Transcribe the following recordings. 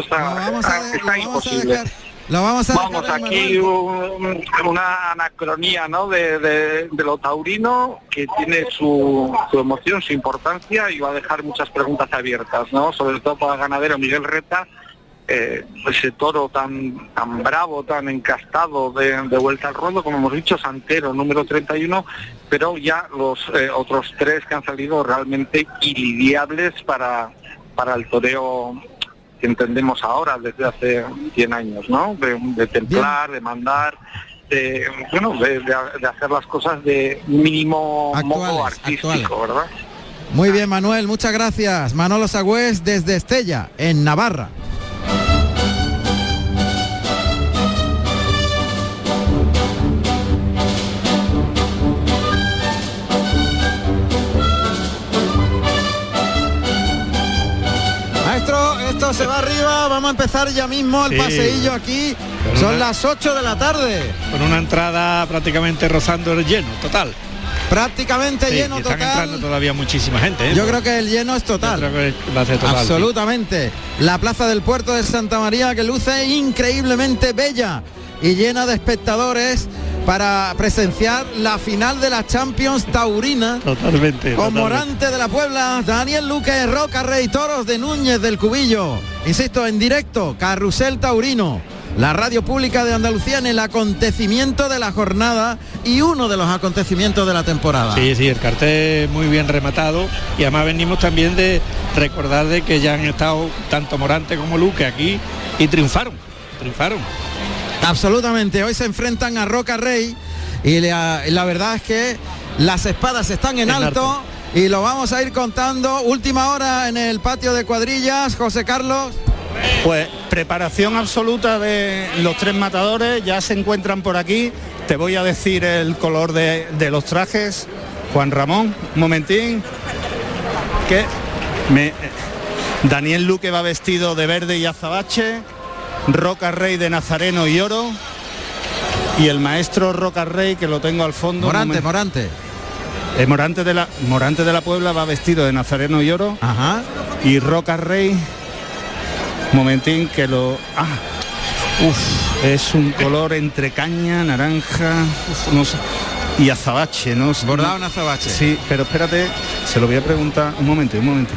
está, imposible. Lo vamos a Vamos, aquí una anacronía ¿no? de, de, lo taurino que tiene su, su, emoción, su importancia y va a dejar muchas preguntas abiertas, ¿no? sobre todo para el ganadero Miguel Reta, eh, ese toro tan tan bravo, tan encastado de, vuelta al ruedo, como hemos dicho, Santero, número 31, pero ya los eh, otros tres que han salido realmente ilidiables para, para el toreo entendemos ahora desde hace 100 años, ¿no? De, templar, de mandar, de, bueno, de, hacer las cosas de mínimo modo artístico, ¿verdad? Muy bien, Manuel, muchas gracias. Manolo Sagüez desde Estella, en Navarra. Vamos a empezar ya mismo el paseillo aquí. Son las 8 de la tarde. Con una entrada prácticamente rozando el lleno, total. Prácticamente lleno están total. entrando todavía muchísima gente. ¿eh? Yo creo que el lleno es total. Absolutamente. La plaza del puerto de Santa María que luce increíblemente bella y llena de espectadores para presenciar la final de la Champions Taurina. Totalmente. Con Morante de la Puebla, Daniel Luque, Roca Rey, Toros de Núñez del Cubillo. Insisto, en directo, Carrusel Taurino. La radio pública de Andalucía en el acontecimiento de la jornada y uno de los acontecimientos de la temporada. Sí, sí, el cartel muy bien rematado y además venimos también de recordar de que ya han estado tanto Morante como Luque aquí y triunfaron, triunfaron. Absolutamente, hoy se enfrentan a Roca Rey y la, verdad es que las espadas están en, alto, y lo vamos a ir contando. Última hora en el patio de cuadrillas, José Carlos. Pues preparación absoluta de los tres matadores, ya se encuentran por aquí. Te voy a decir el color de, los trajes. Juan Ramón, un momentín. Que me, Daniel Luque va vestido de verde y azabache. Roca Rey de Nazareno y Oro. Y el maestro Roca Rey, que lo tengo al fondo. Morante, Morante. Eh, Morante, de la, Morante de la Puebla va vestido de Nazareno y Oro. Ajá. Y Roca Rey, momentín que lo... Ah, uf, es un color entre caña, naranja, y azabache, ¿no? Bordado en azabache. Sí, pero espérate, se lo voy a preguntar. Un momento, un momento.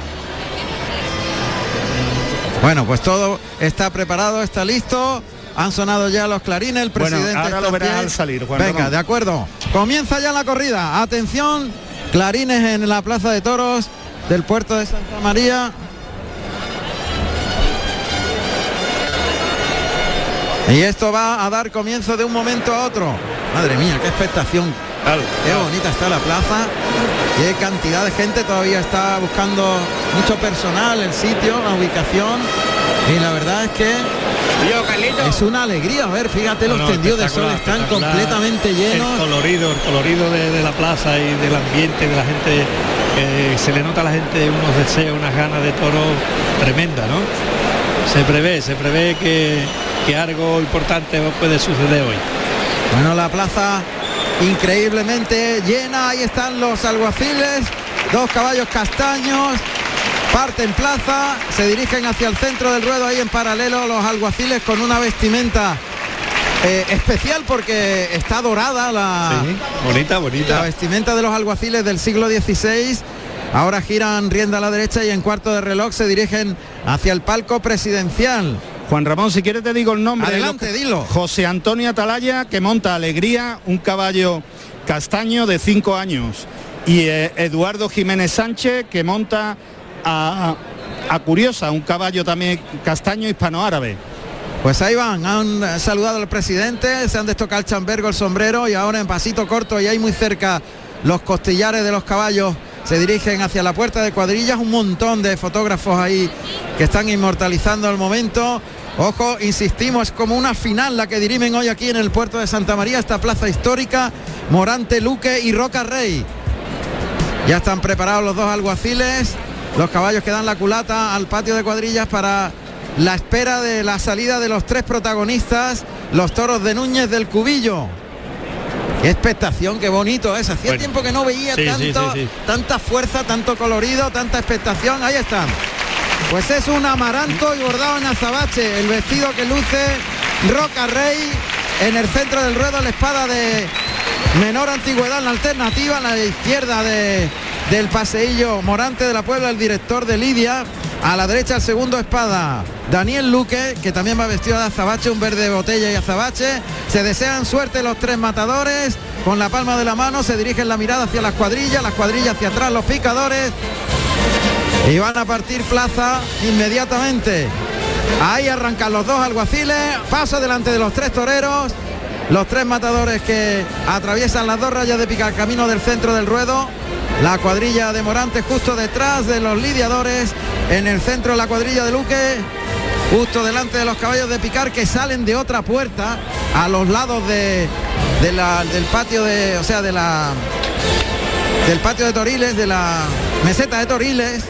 Bueno, pues todo está preparado, está listo. Han sonado ya los clarines, el presidente. Bueno, ahora lo al salir, Venga, de acuerdo. Comienza ya la corrida. Atención, clarines en la Plaza de Toros del puerto de Santa María. Y esto va a dar comienzo de un momento a otro. Madre mía, qué expectación. Qué bonita está la plaza. Qué cantidad de gente todavía está buscando mucho personal, el sitio, la ubicación. Y la verdad es que es una alegría a ver, fíjate los tendidos de sol están completamente llenos. El colorido, el colorido de, la plaza y del ambiente de la gente, eh, se le nota a la gente unos deseos, unas ganas de toro tremenda, ¿no? Se prevé, se prevé que, que algo importante puede suceder hoy. Bueno, la plaza increíblemente llena. Ahí están los alguaciles, dos caballos castaños. Parten plaza, se dirigen hacia el centro del ruedo ahí en paralelo los alguaciles con una vestimenta eh, especial porque está dorada la bonita, bonita. La vestimenta de los alguaciles del siglo XVI. Ahora giran rienda a la derecha y en cuarto de reloj se dirigen hacia el palco presidencial. Juan Ramón, si quieres te digo el nombre. Adelante, dilo. José Antonio Atalaya, que monta Alegría, un caballo castaño de cinco años. Y eh, Eduardo Jiménez Sánchez, que monta a, Curiosa, un caballo también castaño hispanoárabe. Pues ahí van, han saludado al presidente, se han destocado el chambergo, el sombrero y ahora en pasito corto y ahí muy cerca los costillares de los caballos se dirigen hacia la puerta de cuadrillas, un montón de fotógrafos ahí que están inmortalizando el momento. Ojo, insistimos, es como una final la que dirimen hoy aquí en el puerto de Santa María, esta plaza histórica, Morante, Luque y Roca Rey. Ya están preparados los dos alguaciles, los caballos que dan la culata al patio de cuadrillas para la espera de la salida de los tres protagonistas, los toros de Núñez del Cubillo. Qué expectación, qué bonito es. Hacía tiempo que no veía tanto, tanta fuerza, tanto colorido, tanta expectación. Ahí están. Pues es un amaranto y bordado en azabache, el vestido que luce Roca Rey en el centro del ruedo, la espada de menor antigüedad, la alternativa, a la izquierda de, del paseillo Morante de la Puebla, el director de Lidia, a la derecha el segundo espada, Daniel Luque, que también va vestido de azabache, un verde de botella y azabache. Se desean suerte los tres matadores. Con la palma de la mano se dirigen la mirada hacia las cuadrillas, las cuadrillas hacia atrás, los picadores. Y van a partir plaza inmediatamente. Ahí arrancan los dos alguaciles. Paso delante de los tres toreros. Los tres matadores que atraviesan las dos rayas de picar camino del centro del ruedo. La cuadrilla de Morante justo detrás de los lidiadores. En el centro la cuadrilla de Luque. Justo delante de los caballos de picar que salen de otra puerta a los lados de, del patio de. O sea, de la. Del patio de Toriles, de la meseta de Toriles.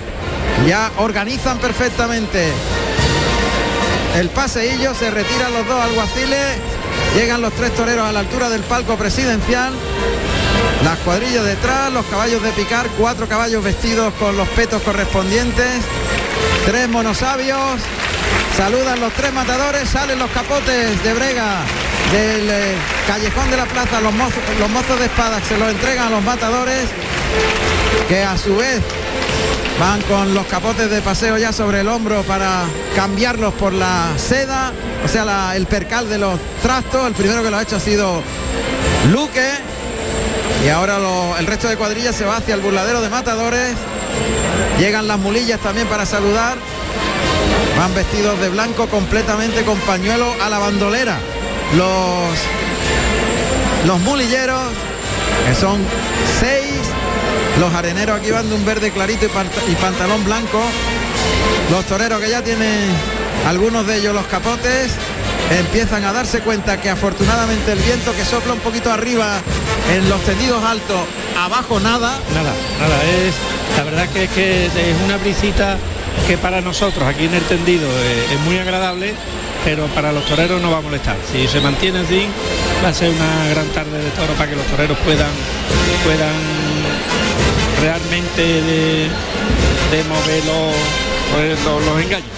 Ya organizan perfectamente. El paseillo, se retiran los dos alguaciles, llegan los tres toreros a la altura del palco presidencial, las cuadrillas detrás, los caballos de picar, cuatro caballos vestidos con los petos correspondientes, tres monosabios, saludan los tres matadores, salen los capotes de brega del eh, callejón de la plaza, los mozos, los mozos de espadas se los entregan a los matadores, que a su vez Van con los capotes de paseo ya sobre el hombro para cambiarlos por la seda, o sea, el percal de los trastos. El primero que lo ha hecho ha sido Luque. Y ahora el resto de cuadrillas se va hacia el burladero de matadores. Llegan las mulillas también para saludar. Van vestidos de blanco completamente con pañuelo a la bandolera. Los, los mulilleros, que son seis los areneros aquí van de un verde clarito y, pantalón blanco. Los toreros que ya tienen algunos de ellos los capotes empiezan a darse cuenta que afortunadamente el viento que sopla un poquito arriba en los tendidos altos, abajo nada. Nada, nada, es la verdad que es que es una brisita que para nosotros aquí en el tendido es, es muy agradable, pero para los toreros no va a molestar. Si se mantiene así, va a ser una gran tarde de toro para que los toreros puedan puedan realmente de, mover los, los, engaños.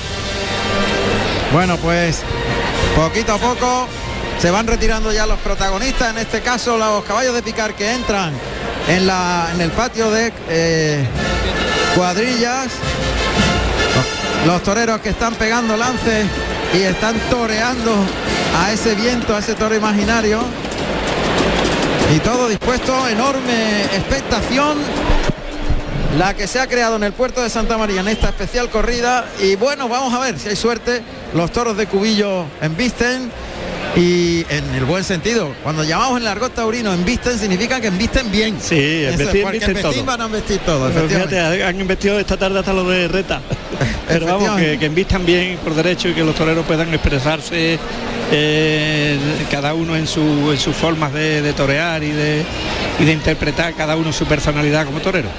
Bueno, pues poquito a poco se van retirando ya los protagonistas, en este caso los caballos de picar que entran en, la, en el patio de eh, cuadrillas, los toreros que están pegando lances y están toreando a ese viento, a ese toro imaginario. Y todo dispuesto, enorme expectación la que se ha creado en el puerto de Santa María en esta especial corrida. Y bueno, vamos a ver si hay suerte. Los toros de Cubillo embisten y en el buen sentido. Cuando llamamos en el argot taurino embisten significa que embisten bien. Sí, todo. van a vestir todo. fíjate, han investido esta tarde hasta los de reta. Pero vamos, que, que embistan bien por derecho y que los toreros puedan expresarse eh, cada uno en, su, en sus formas de, torear y de, y de interpretar cada uno su personalidad como torero.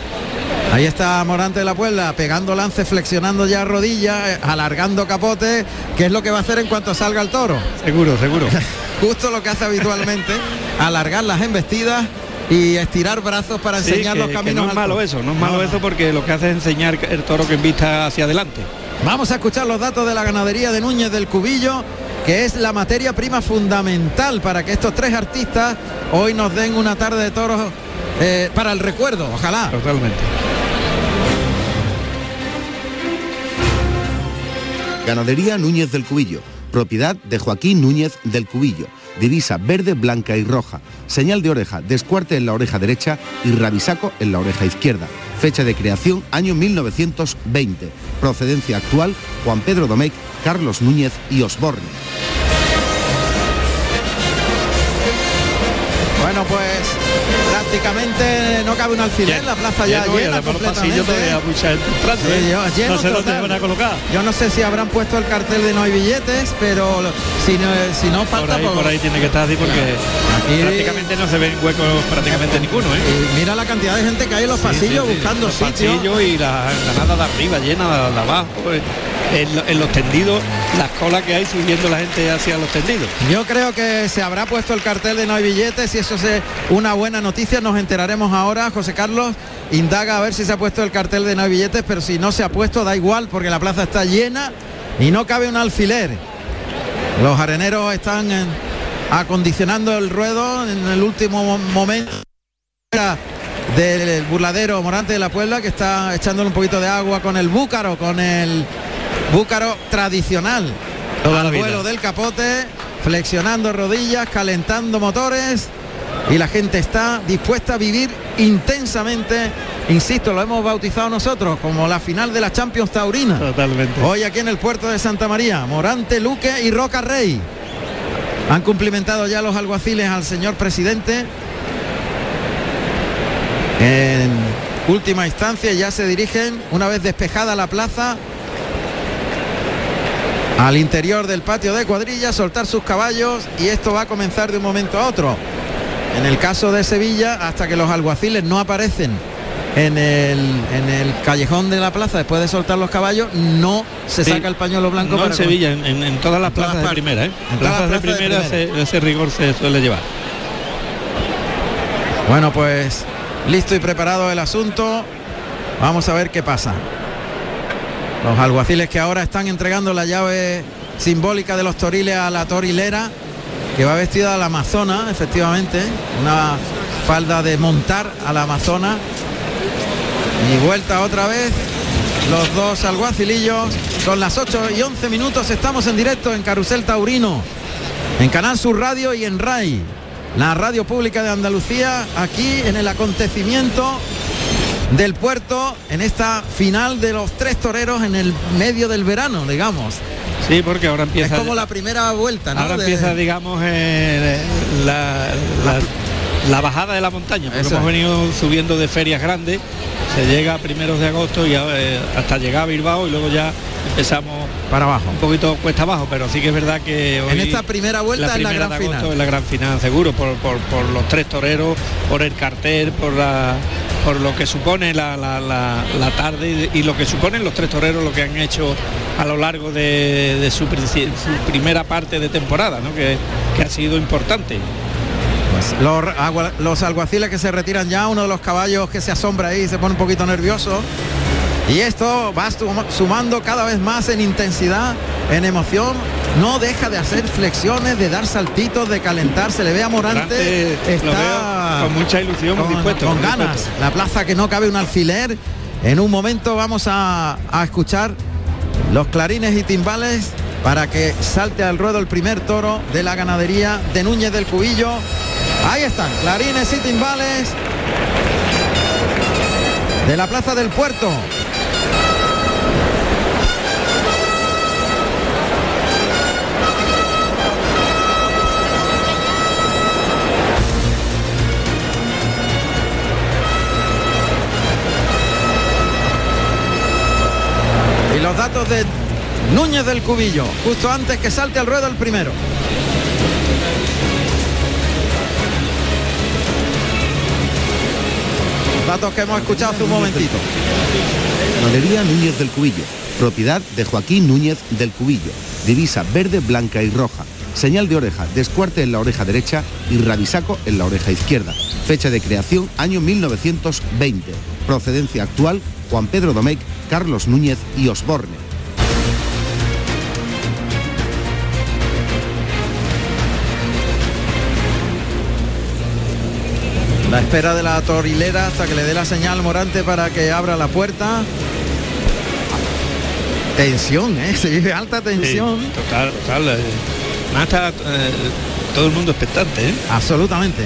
Ahí está Morante de la Puebla pegando lance, flexionando ya rodillas, eh, alargando capote, que es lo que va a hacer en cuanto salga el toro. Seguro, seguro. Justo lo que hace habitualmente, alargar las embestidas y estirar brazos para enseñar los caminos. no es malo eso, no es malo eso porque lo que hace es enseñar el toro que vista hacia adelante. Vamos a escuchar los datos de la ganadería de Núñez del Cubillo, que es la materia prima fundamental para que estos tres artistas hoy nos den una tarde de toros eh, para el recuerdo, ojalá. Totalmente. Ganadería Núñez del Cubillo, propiedad de Joaquín Núñez del Cubillo. Divisa verde, blanca y roja. Señal de oreja, descuarte en la oreja derecha y rabisaco en la oreja izquierda. Fecha de creación año 1920. Procedencia actual Juan Pedro Domecq, Carlos Núñez y Osborne. Bueno, pues prácticamente no cabe un alfiler, la plaza ya llena completamente. no sé dónde van a colocar. Yo no sé si habrán puesto el cartel de no hay billetes, pero si no, si no falta... Por ahí, por ahí tiene que estar así porque aquí, prácticamente no se ven huecos prácticamente ninguno. ¿eh? Y mira la cantidad de gente que hay en los pasillos buscando los sitio. y la, nada de arriba llena de abajo. Eh en, los tendidos, las colas que hay subiendo la gente hacia los tendidos. Yo creo que se habrá puesto el cartel de no hay billetes y eso es eh, una buena noticia, nos enteraremos ahora. José Carlos indaga a ver si se ha puesto el cartel de no hay billetes, pero si no se ha puesto da igual porque la plaza está llena y no cabe un alfiler. Los areneros están eh, acondicionando el ruedo en el último momento del burladero Morante de la Puebla que está echándole un poquito de agua con el búcaro, con el búcaro tradicional. Al vuelo del capote, flexionando rodillas, calentando motores y la gente está dispuesta a vivir intensamente, insisto, lo hemos bautizado nosotros como la final de la Champions Taurina. Totalmente. Hoy aquí en el puerto de Santa María, Morante, Luque y Roca Rey. Han cumplimentado ya los alguaciles al señor presidente en última instancia ya se dirigen, una vez despejada la plaza, al interior del patio de cuadrilla, soltar sus caballos y esto va a comenzar de un momento a otro. En el caso de Sevilla, hasta que los alguaciles no aparecen en el, en el callejón de la plaza después de soltar los caballos, no se saca el pañuelo blanco. No en Sevilla, en, todas las plazas de primera, ¿eh? En plazas de primera, ese rigor se suele llevar. Bueno, pues listo y preparado el asunto. Vamos a ver qué pasa. Los alguaciles que ahora están entregando la llave simbólica de los toriles a la torilera, que va vestida a la amazona, efectivamente, una falda de montar a la amazona. Y vuelta otra vez los dos alguacilillos. Son las 8 y 11 minutos, estamos en directo en Carusel Taurino, en Canal Sur Radio y en RAI la radio pública de Andalucía, aquí en el acontecimiento del puerto, en esta final de los tres toreros en el medio del verano, digamos. Sí, porque ahora empieza... Es como la primera vuelta, ¿no? Ahora empieza, digamos, eh, la, la, bajada de la montaña, porque hemos venido subiendo de ferias grandes, se llega a primeros de agosto y eh, hasta llegar a Bilbao y luego ya empezamos para abajo. Un poquito cuesta abajo, pero sí que es verdad que hoy, en esta primera vuelta en la gran final. Es la gran final, seguro, por, los tres toreros, por el cartel, por la por lo que supone la, tarde y, lo que suponen los tres toreros, lo que han hecho a lo largo de, su, primera parte de temporada, ¿no? que, ha sido importante. Los, los alguaciles que se retiran ya, uno de los caballos que se asombra ahí, se pone un poquito nervioso y esto va sumando cada vez más en intensidad, en emoción. No deja de hacer flexiones, de dar saltitos, de calentar. Se le ve a Morante. está con mucha ilusión, con, dispuesto, con ganas. La plaza que no cabe un alfiler. En un momento vamos a, a escuchar los clarines y timbales para que salte al ruedo el primer toro de la ganadería de Núñez del Cubillo. Ahí están, clarines y timbales de la Plaza del Puerto. los datos de Núñez del Cubillo, justo antes que salte al ruedo el primero. Datos que hemos escuchado hace un momentito. Núñez del Cubillo, propiedad de Joaquín Núñez del Cubillo, divisa verde, blanca y roja, señal de oreja, descuarte en la oreja derecha y rabisaco en la oreja izquierda. Fecha de creación año 1920. Procedencia actual Juan Pedro Domecq Carlos Núñez y Osborne. Espera de la torilera hasta que le dé la señal Morante para que abra la puerta. Tensión, ¿eh? Se vive alta tensión. total, total. Eh, está eh, todo el mundo expectante, ¿eh? Absolutamente.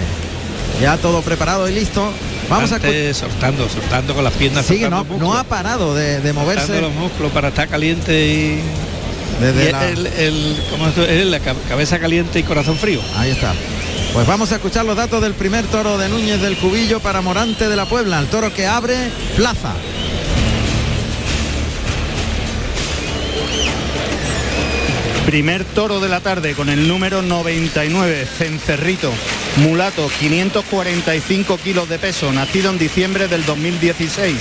Ya todo preparado y listo. Vamos a soltando, soltando con las piernas. Sigue, no, ha parado de, moverse. los músculos para estar caliente y. Desde la... El, la cabeza caliente y corazón frío. Ahí está. Pues vamos a escuchar los datos del primer toro de Núñez del Cubillo para Morante de la Puebla, el toro que abre plaza. Primer toro de la tarde con el número 99, Cencerrito, mulato, 545 kilos de peso, nacido en diciembre del 2016,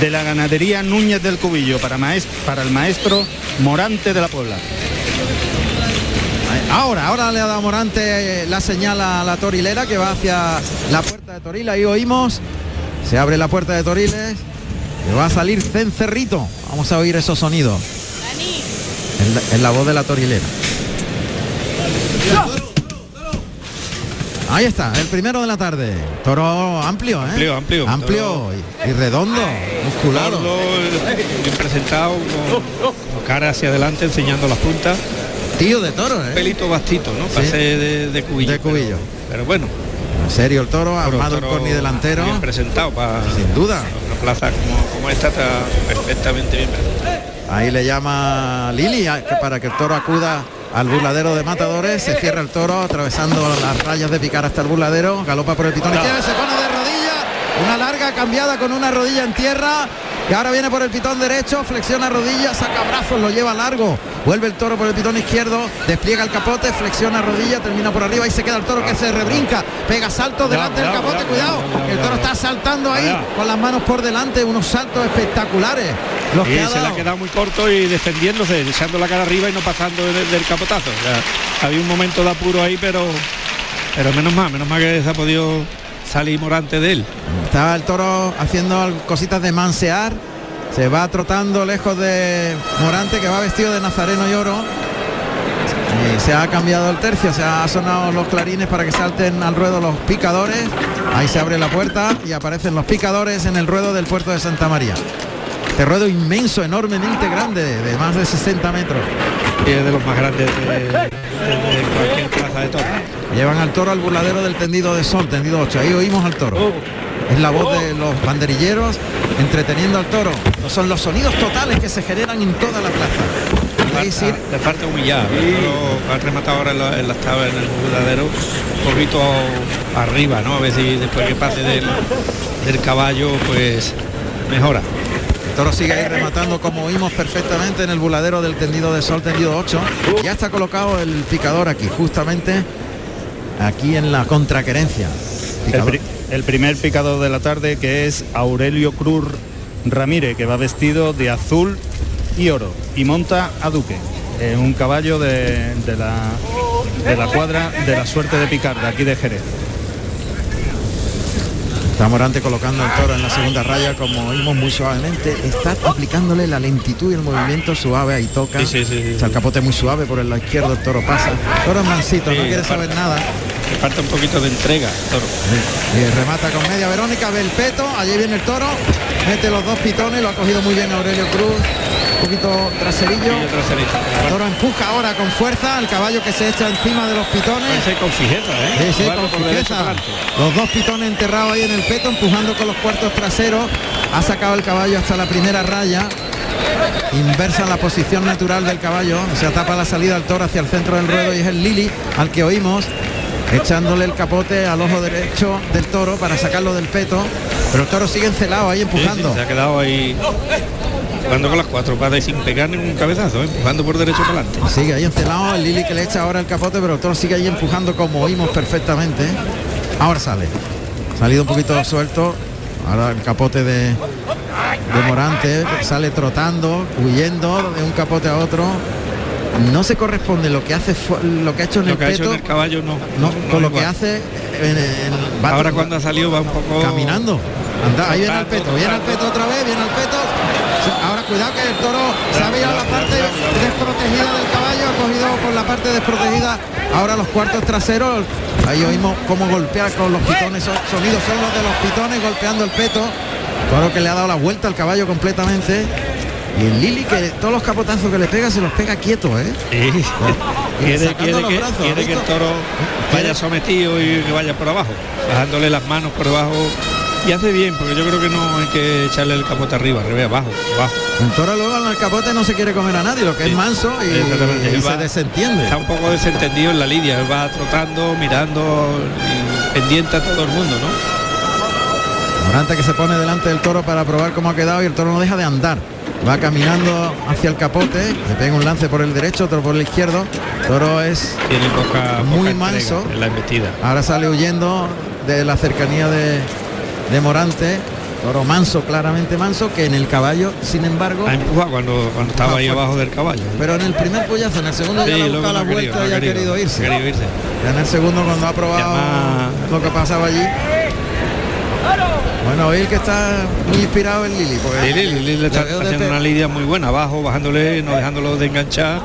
de la ganadería Núñez del Cubillo, para, para el maestro Morante de la Puebla. Ahora, ahora le ha dado Morante la señal a la torilera que va hacia la puerta de Toril. Ahí oímos. Se abre la puerta de Toriles. Y va a salir Cencerrito. Vamos a oír esos sonidos. En la, en la voz de la torilera. Ahí está, el primero de la tarde. Toro amplio, ¿eh? Amplio, amplio. Amplio y, y redondo, musculado. Gordo, bien presentado, con, con cara hacia adelante, enseñando las puntas. Tío de toro, ¿eh? Pelito bastito, ¿no? Sí. Pase de, de cubillo. De cubillo. Pero, pero bueno, En serio el toro, armado toro corni delantero. Bien presentado para Sin duda. una plaza como, como esta está perfectamente bien presentada. Ahí le llama Lili a- que para que el toro acuda al burladero de matadores. Se cierra el toro atravesando las rayas de picar hasta el burladero. Galopa por el pitón izquierdo, se pone de rodillas. Una larga cambiada con una rodilla en tierra. Y ahora viene por el pitón derecho, flexiona rodilla, saca brazos, lo lleva largo. Vuelve el toro por el pitón izquierdo, despliega el capote, flexiona rodilla, termina por arriba y se queda el toro que se rebrinca. Pega salto delante del capote, cuidado, el toro está saltando ahí con las manos por delante, unos saltos espectaculares. Los que se le ha dado. quedado muy corto y defendiéndose, echando la cara arriba y no pasando del, del capotazo. O sea, había un momento de apuro ahí, pero pero menos mal, menos mal que se ha podido salir Morante de él. Está el toro haciendo cositas de mansear. Se va trotando lejos de Morante que va vestido de nazareno y oro. Y se ha cambiado el tercio, se ha sonado los clarines para que salten al ruedo los picadores. Ahí se abre la puerta y aparecen los picadores en el ruedo del puerto de Santa María. Este ruedo inmenso, enormemente grande, de más de 60 metros. Y es de los más grandes de, de- de cualquier plaza de toros. Llevan al toro al burladero del tendido de sol, tendido 8. Ahí oímos al toro. Es la voz de los banderilleros entreteniendo al toro. Son los sonidos totales que se generan en toda la plaza. Ahí sí, De parte humillada. Pero ha rematado ahora en la, en la tabla, en el jugadero, un poquito arriba, ¿no? A ver si después que pase del, del caballo, pues mejora. el toro sigue ahí rematando como oímos perfectamente en el burladero del tendido de sol, tendido 8. Ya está colocado el picador aquí, justamente aquí en la contraquerencia. El, Picador. pri- el primer picador de la tarde que es Aurelio Cruz Ramírez, que va vestido de azul y oro y monta a Duque, eh, un caballo de, de la, de la cuadra de la suerte de picar, de aquí de Jerez. Está Morante colocando el toro en la segunda raya, como oímos muy suavemente. Está aplicándole la lentitud y el movimiento suave, ahí toca. Sí, sí, sí, sí. Está el capote muy suave por el lado izquierdo, el toro pasa. Toro es mansito, no quiere saber nada. Le falta un poquito de entrega, toro. Y remata con media Verónica, ve el peto, allí viene el toro, mete los dos pitones, lo ha cogido muy bien Aurelio Cruz, un poquito traserillo. El toro empuja ahora con fuerza al caballo que se echa encima de los pitones. Parece con fijeza, ¿eh? Con fijeza. Los dos pitones enterrados ahí en el peto, empujando con los cuartos traseros. Ha sacado el caballo hasta la primera raya. Inversa la posición natural del caballo. Se tapa la salida al toro hacia el centro del ruedo y es el Lili al que oímos echándole el capote al ojo derecho del toro para sacarlo del peto. Pero el toro sigue encelado ahí Sí, sí, empujando. se ha quedado ahí jugando con las cuatro patas y sin pegar ningún cabezazo, ¿eh? empujando por derecho para adelante. Sigue ahí encelado el Lili que le echa ahora el capote, pero el toro sigue ahí empujando como oímos perfectamente. Ahora sale. Salido un poquito suelto. Ahora el capote de, de Morante sale trotando, huyendo de un capote a otro. No se corresponde lo que hace lo que ha hecho en Lo el que ha hecho peto en el caballo no. no, no con lo igual. que hace en, en- va- Ahora cuando ha salido va un poco caminando. Anda, ahí viene el peto, viene el peto otra vez, viene el peto. Ahora cuidado que el toro se ha a la parte desprotegida del caballo, ha cogido por la parte desprotegida. Ahora los cuartos traseros, ahí oímos cómo golpea con los pitones, son- sonidos son los de los pitones golpeando el peto. Toro que le ha dado la vuelta al caballo completamente. Y el Lili que todos los capotazos que le pega se los pega quieto, ¿eh? Sí. quiere, sacando quiere los que, brazos, quiere que el toro vaya sometido y que vaya por abajo, bajándole las manos por abajo. Y hace bien, porque yo creo que no hay que echarle el capote arriba, al revés, abajo, abajo. El toro luego el capote no se quiere comer a nadie, lo que es manso y, él se va- desentiende. Está un poco desentendido en la lidia, él va trotando, mirando y pendiente a todo el mundo, ¿no? Morante que se pone delante del toro para probar cómo ha quedado y el toro no deja de andar. Va caminando hacia el capote, le pega un lance por el derecho, otro por el izquierdo. Toro es Tiene poca, Muy poca manso. en la embestida. ahora sale huyendo de la cercanía de, de Morante. Toro manso, claramente manso, que en el caballo, sin embargo... Ha empujado cuando, cuando estaba ahí abajo del caballo. Pero en el primer puyazo, en el segundo ya le ha la vuelta querido, y ha querido, querido irse. ha querido irse. Ya en el segundo cuando ha probado Llama- lo que pasaba allí. Bueno, hoy el que está muy inspirado es Lili. porque Lili, Lili le está haciendo una lidia muy buena, abajo, bajándole, no dejándolo de enganchar,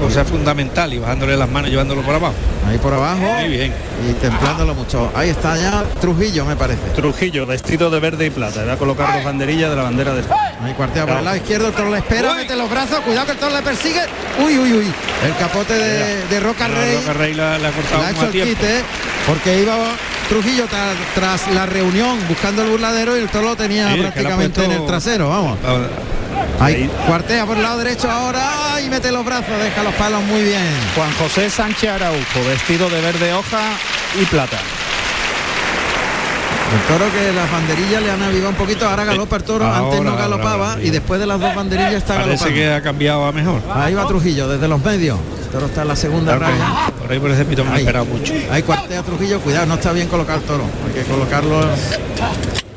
cosa fundamental, y bajándole las manos, llevándolo por abajo. Ahí por abajo. Muy bien. Y templándolo mucho. Ahí está ya Trujillo, me parece. Trujillo, vestido de verde y plata. Va a colocar dos banderillas de la bandera de Ahí cuartea por el lado izquierdo, el toro le espera, mete los brazos, cuidado que el toro le persigue. Uy, uy, uy. El capote de, de Roca Rey Roca Rey la, la ha cortado le ha como hecho a el tiempo. quite porque iba Trujillo tra- tras la reunión buscando el burladero y el toro lo tenía Sí, prácticamente puesto- en el trasero, vamos. Ahí cuartea por el lado derecho ahora y mete los brazos, deja los palos muy bien. Juan José Sánchez Araujo, vestido de verde hoja y plata. El toro que las banderillas le han avivado un poquito, ahora galopa el toro, antes no Eh, galopaba ahora, y después de las dos banderillas está Parece galopando. que ha cambiado a mejor. Ahí va Trujillo desde los medios. El toro está en la segunda Claro raya. Por ahí por ese pito me ha esperado mucho. Ahí cuartea Trujillo, cuidado, no está bien colocar el toro. Hay que colocarlo.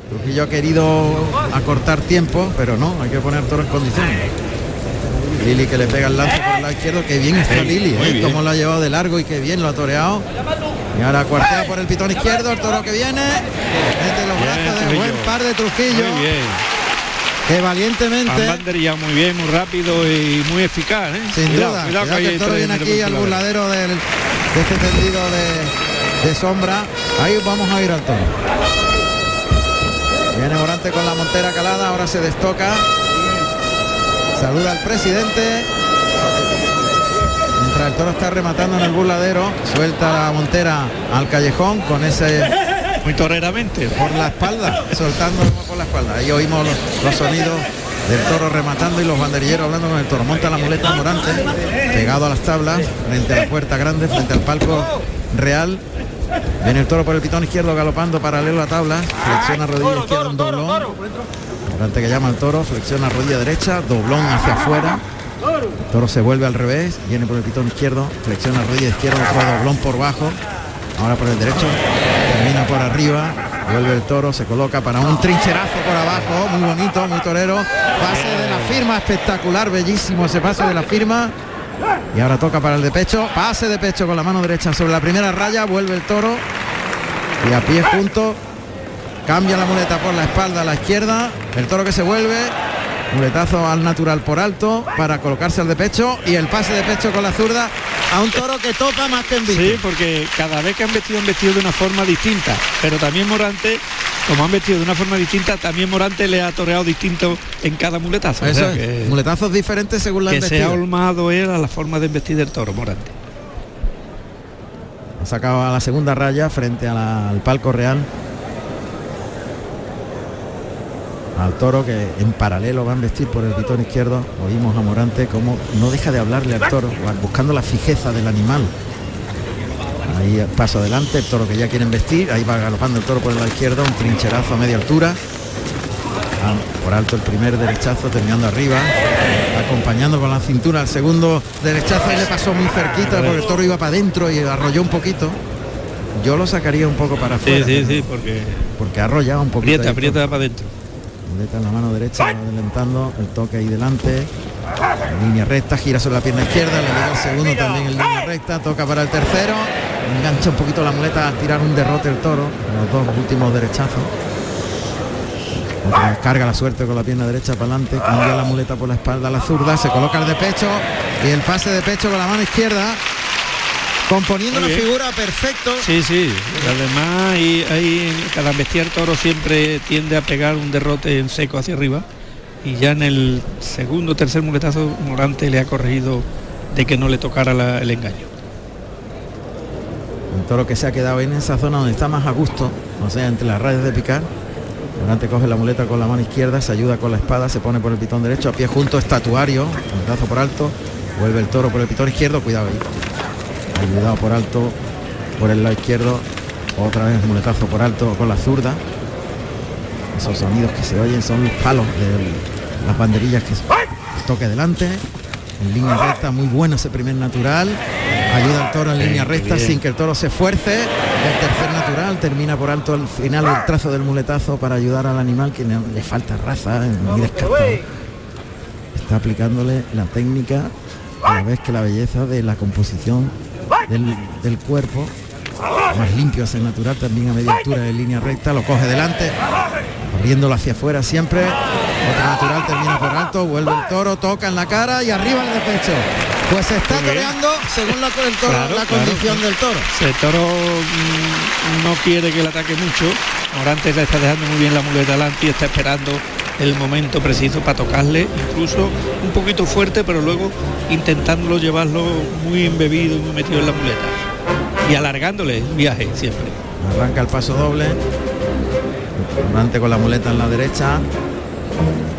Trujillo ha querido acortar tiempo, pero no, hay que poner toro en condiciones. Lili que le pega el lance por el lado izquierdo, que bien está Lili, ¿eh? bien. cómo lo ha llevado de largo y que bien lo ha toreado. Y ahora cuartea por el pitón izquierdo, el toro que viene, mete los brazos de buen par de Trujillo, Muy bien. Que valientemente, banderillado muy bien, muy rápido y muy eficaz. ¿eh? sin Cuidado, duda, cuidado cuidado que hay el toro viene aquí al la burladero del- de este tendido de, de sombra. Ahí vamos a ir al toro. Viene Morante con la montera calada, ahora se destoca. Saluda al presidente. Mientras el toro está rematando en el burladero, suelta la montera al callejón con ese Muy toreramente. por la espalda, soltando por la espalda. Ahí oímos los, los sonidos del toro rematando y los banderilleros hablando con el toro. Monta la muleta Morante, pegado a las tablas, frente a la puerta grande, frente al palco real. Viene el toro por el pitón izquierdo galopando paralelo a tablas, flexiona rodilla izquierda un doblón. Morante que llama al toro, flexiona rodilla derecha, doblón hacia afuera. El toro se vuelve al revés, viene por el pitón izquierdo, flexiona rodilla izquierda, otro doblón por bajo. Ahora por el derecho, por arriba, vuelve el toro, se coloca para un trincherazo por abajo, muy bonito, muy torero. Pase de la firma, espectacular, bellísimo ese pase de la firma. Y ahora toca para el de pecho, pase de pecho con la mano derecha sobre la primera raya, vuelve el toro. Y a pie junto, cambia la muleta por la espalda a la izquierda, el toro que se vuelve, muletazo al natural por alto para colocarse al de pecho. Y el pase de pecho con la zurda a un toro que toca más que en bici. Sí, porque cada vez que han vestido han vestido de una forma distinta, pero también Morante, como han vestido de una forma distinta, también Morante le ha toreado distinto en cada muletazo. O Eso sea es, que, muletazos diferentes según la que se ha olmado él a la forma de embestir del toro, Morante. Ha sacado a la segunda raya frente a la- al palco real. Al toro que en paralelo va a vestir por el pitón izquierdo. Oímos a Morante como no deja de hablarle al toro, buscando la fijeza del animal. Ahí paso adelante, el toro que ya quieren vestir, ahí va galopando el toro por el lado izquierdo, un trincherazo a media altura. Ah, por alto el primer derechazo terminando arriba, acompañando con la cintura el segundo derechazo y le pasó muy cerquita porque el toro iba para adentro y arrolló un poquito. Yo lo sacaría un poco para Sí, afuera. sí, sí, porque Porque arrolla un poquito. aprieta, aprieta para adentro. Muleta en la mano derecha, adelantando, el toque ahí delante. Línea recta, gira sobre la pierna izquierda, le llega el segundo también en línea recta, toca para el tercero, engancha un poquito la muleta al tirar un derrote el toro, los dos últimos derechazos. Carga la suerte con la pierna derecha para adelante, cambia la muleta por la espalda a la zurda, se coloca el de pecho y el pase de pecho con la mano izquierda, componiendo una figura perfecto. Sí, sí. Y además ahí, ahí cada embestir toro siempre tiende a pegar un derrote en seco hacia arriba. Y ya en el segundo tercer muletazo Morante le ha corregido de que no le tocara la- el engaño. Un toro que se ha quedado en esa zona donde está más a gusto, o sea, entre las rayas de picar. Morante coge la muleta con la mano izquierda, se ayuda con la espada, se pone por el pitón derecho, a pie junto, estatuario, muletazo por alto, vuelve el toro por el pitón izquierdo, cuidado ahí. Ayudado por alto, por el lado izquierdo, otra vez muletazo por alto con la zurda. Esos sonidos que se oyen son los palos de las banderillas que toque delante. En línea recta, muy bueno ese primer natural. Ayuda al toro en línea recta sin que el toro se esfuerce. el tercer natural, termina por alto al final el trazo del muletazo para ayudar al animal que no- le falta raza, muy descartado. Está aplicándole la técnica a la vez que la belleza de la composición del, del cuerpo. Más limpio hacia el natural, también a media altura en línea recta, lo coge delante, corriéndolo hacia afuera siempre. Otro natural termina por alto, vuelve el toro, toca en la cara y arriba el de pecho. Pues se está toreando según la, el toro- Claro, la claro. condición del toro. El toro mm, no quiere que le ataque mucho. Morante le está dejando muy bien la muleta delante y está esperando el momento preciso para tocarle, incluso un poquito fuerte, pero luego intentándolo llevarlo muy embebido muy metido en la muleta. Y alargándole el viaje siempre. Arranca el paso doble. Morante con la muleta en la derecha.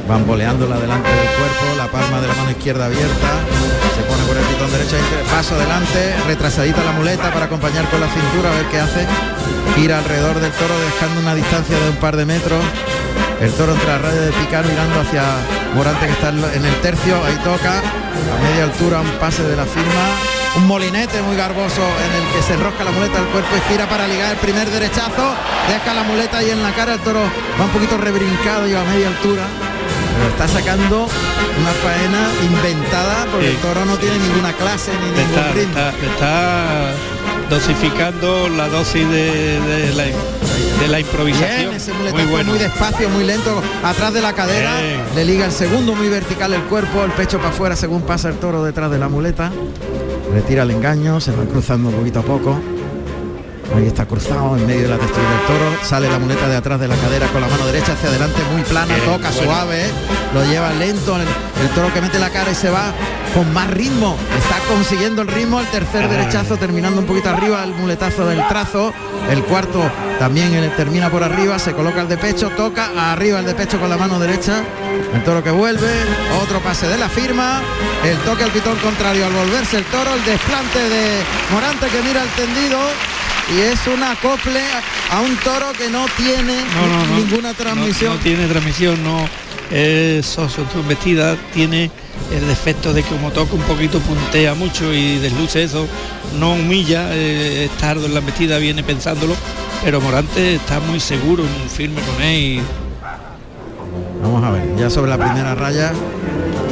Bamboleándola delante del cuerpo, la palma de la mano izquierda abierta. Se pone por el pitón derecho, ahí, paso adelante, retrasadita la muleta para acompañar con la cintura, a ver qué hace. Gira alrededor del toro dejando una distancia de un par de metros. El toro entre la raya de picar mirando hacia Morante que está en el tercio, ahí toca, a media altura un pase de la firma, un molinete muy garboso en el que se enrosca la muleta al cuerpo y gira para ligar el primer derechazo, deja la muleta ahí en la cara, el toro va un poquito rebrincado y a media altura, pero está sacando una faena inventada porque Sí. el toro no tiene ninguna clase ni ningún ritmo. está dosificando la dosis de, de la, de la improvisación. Bien, ese muy muy, bueno. despacio, muy lento, atrás de la cadera, Bien. le liga el segundo muy vertical el cuerpo, el pecho para afuera según pasa el toro detrás de la muleta, retira el engaño, se va cruzando poquito a poco. Ahí está cruzado en medio de la textura del toro, sale la muleta de atrás de la cadera con la mano derecha hacia adelante, muy plana, Bien, toca bueno. suave, lo lleva lento, el, el toro que mete la cara y se va con más ritmo, está consiguiendo el ritmo, el tercer derechazo terminando un poquito arriba, el muletazo del trazo, el cuarto también el- termina por arriba, se coloca el de pecho, toca arriba el de pecho con la mano derecha, el toro que vuelve, otro pase de la firma, el toque al pitón contrario al volverse el toro, el desplante de Morante que mira el tendido y es un acople a un toro que no tiene No, no, no. ninguna transmisión. No, tiene transmisión, no es vestida tiene el defecto de que como toca un poquito puntea mucho y desluce eso, no humilla, eh, es tardo en la embestida, viene pensándolo, pero Morante está muy seguro, muy firme con él y Vamos a ver, ya sobre la primera raya,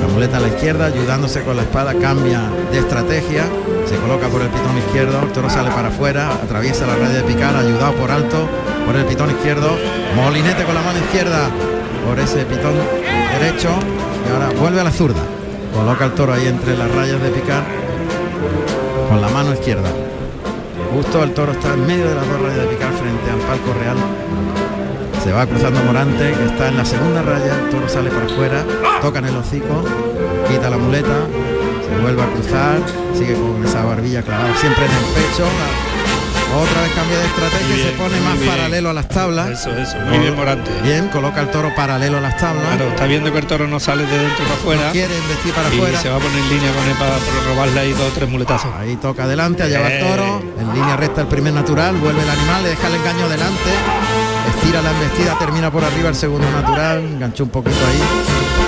la muleta a la izquierda, ayudándose con la espada, cambia de estrategia, se coloca por el pitón izquierdo, el toro sale para afuera, atraviesa la raya de picar, ayudado por alto por el pitón izquierdo, molinete con la mano izquierda por ese pitón derecho y ahora vuelve a la zurda, coloca el toro ahí entre las rayas de picar con la mano izquierda. Justo el toro está en medio de las dos rayas de picar frente al palco real. Se va cruzando Morante, que está en la segunda raya, el toro sale para afuera, toca en el hocico, quita la muleta, vuelve a cruzar, sigue con esa barbilla clavada siempre en el pecho. Otra vez cambia de estrategia y se pone más bien. paralelo a las tablas. eso, eso, muy bien Morante. Bien, coloca el toro paralelo a las tablas. Claro, está viendo que el toro no sale de dentro para afuera Quiere investir para y afuera. se va a poner en línea con él para, para robarle ahí dos o tres muletazos. Ahí toca adelante, allá va el Eh. toro, en línea recta el primer natural, vuelve el animal, le deja el engaño adelante, estira la embestida, termina por arriba el segundo natural, enganchó un poquito ahí,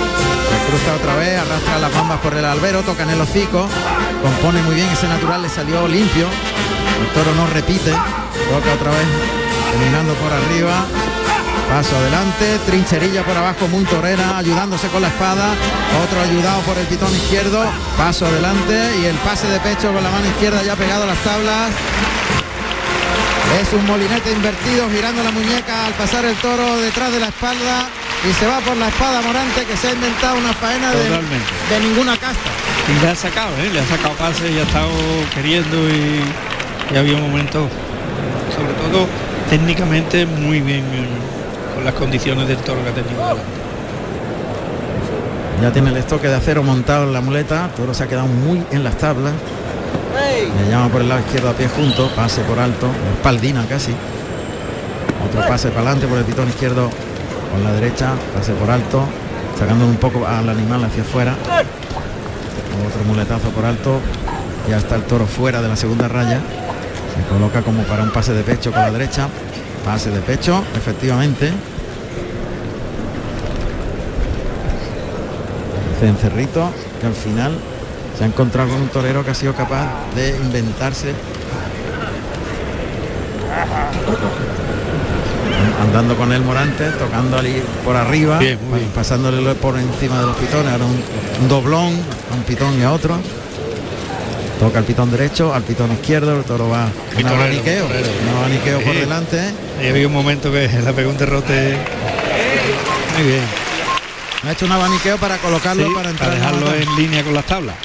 cruza otra vez, arrastra las bambas por el albero, toca en el hocico, compone muy bien, ese natural le salió limpio, el toro no repite, toca otra vez, terminando por arriba, Paso adelante, trincherilla por abajo, muy torera, ayudándose con la espada, otro ayudado por el pitón izquierdo, paso adelante y el pase de pecho con la mano izquierda ya pegado a las tablas. Es un molinete invertido girando la muñeca al pasar el toro detrás de la espalda y se va por la espada Morante que se ha inventado una faena de, ninguna casta. Y le ha sacado, ¿eh? le ha sacado pase y ha estado queriendo y, y había momentos, sobre todo técnicamente muy bien con las condiciones del toro que ha tenido. delante. Ya tiene el estoque de acero montado en la muleta, el toro se ha quedado muy en las tablas. Le llama por el lado izquierdo a pie junto, pase por alto, espaldina casi. Otro pase para adelante por el pitón izquierdo con la derecha, pase por alto, sacando un poco al animal hacia afuera. Otro muletazo por alto, ya está el toro fuera de la segunda raya. Se coloca como para un pase de pecho con la derecha. Pase de pecho, efectivamente. Ese encerrito que al final se ha encontrado con un torero que ha sido capaz de inventarse andando con él Morante, tocando ali por arriba, Bien, muy bien. pasándole por encima de los pitones, ahora un, un doblón a un pitón y a otro. Toca el pitón derecho, al pitón izquierdo, el toro va un abaniqueo, un abaniqueo por delante. Ahí había un momento que la pegó un derrote muy bien. Ha hecho un abaniqueo para colocarlo Sí, para entrar para dejarlo en línea con las tablas.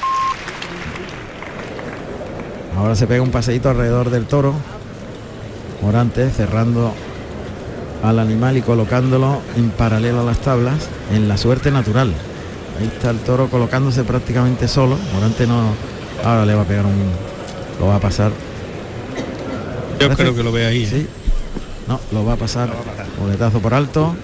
Ahora se pega un paseíto alrededor del toro. Morante cerrando al animal y colocándolo en paralelo a las tablas en la suerte natural. Ahí está el toro colocándose prácticamente solo. Morante no. Ahora le va a pegar un. Lo va a pasar. Yo Parece- creo que lo ve ahí. ¿eh? Sí. No, lo va a pasar. Boletazo por alto.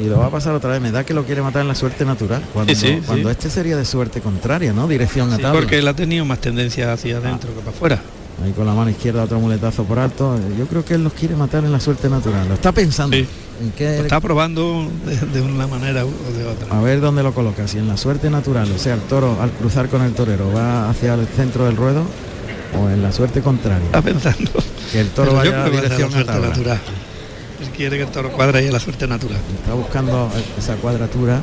Y lo va a pasar otra vez. Me da que lo quiere matar en la suerte natural. Cuando, Sí, sí, cuando sí. este sería de suerte contraria, ¿no? Dirección a tabla. porque él ha tenido más tendencia hacia adentro que para afuera. Ahí con la mano izquierda otro muletazo por alto. Yo creo que él los quiere matar en la suerte natural. Lo está pensando. Sí. ¿En qué- Lo está probando de, de una manera o de otra. A ver dónde lo coloca. Si en la suerte natural, o sea, el toro al cruzar con el torero va hacia el centro del ruedo o en la suerte contraria. Está pensando. Que el toro vaya a va a dirección la suerte natural. Él quiere que el toro cuadra y a la suerte natural. Está buscando esa cuadratura.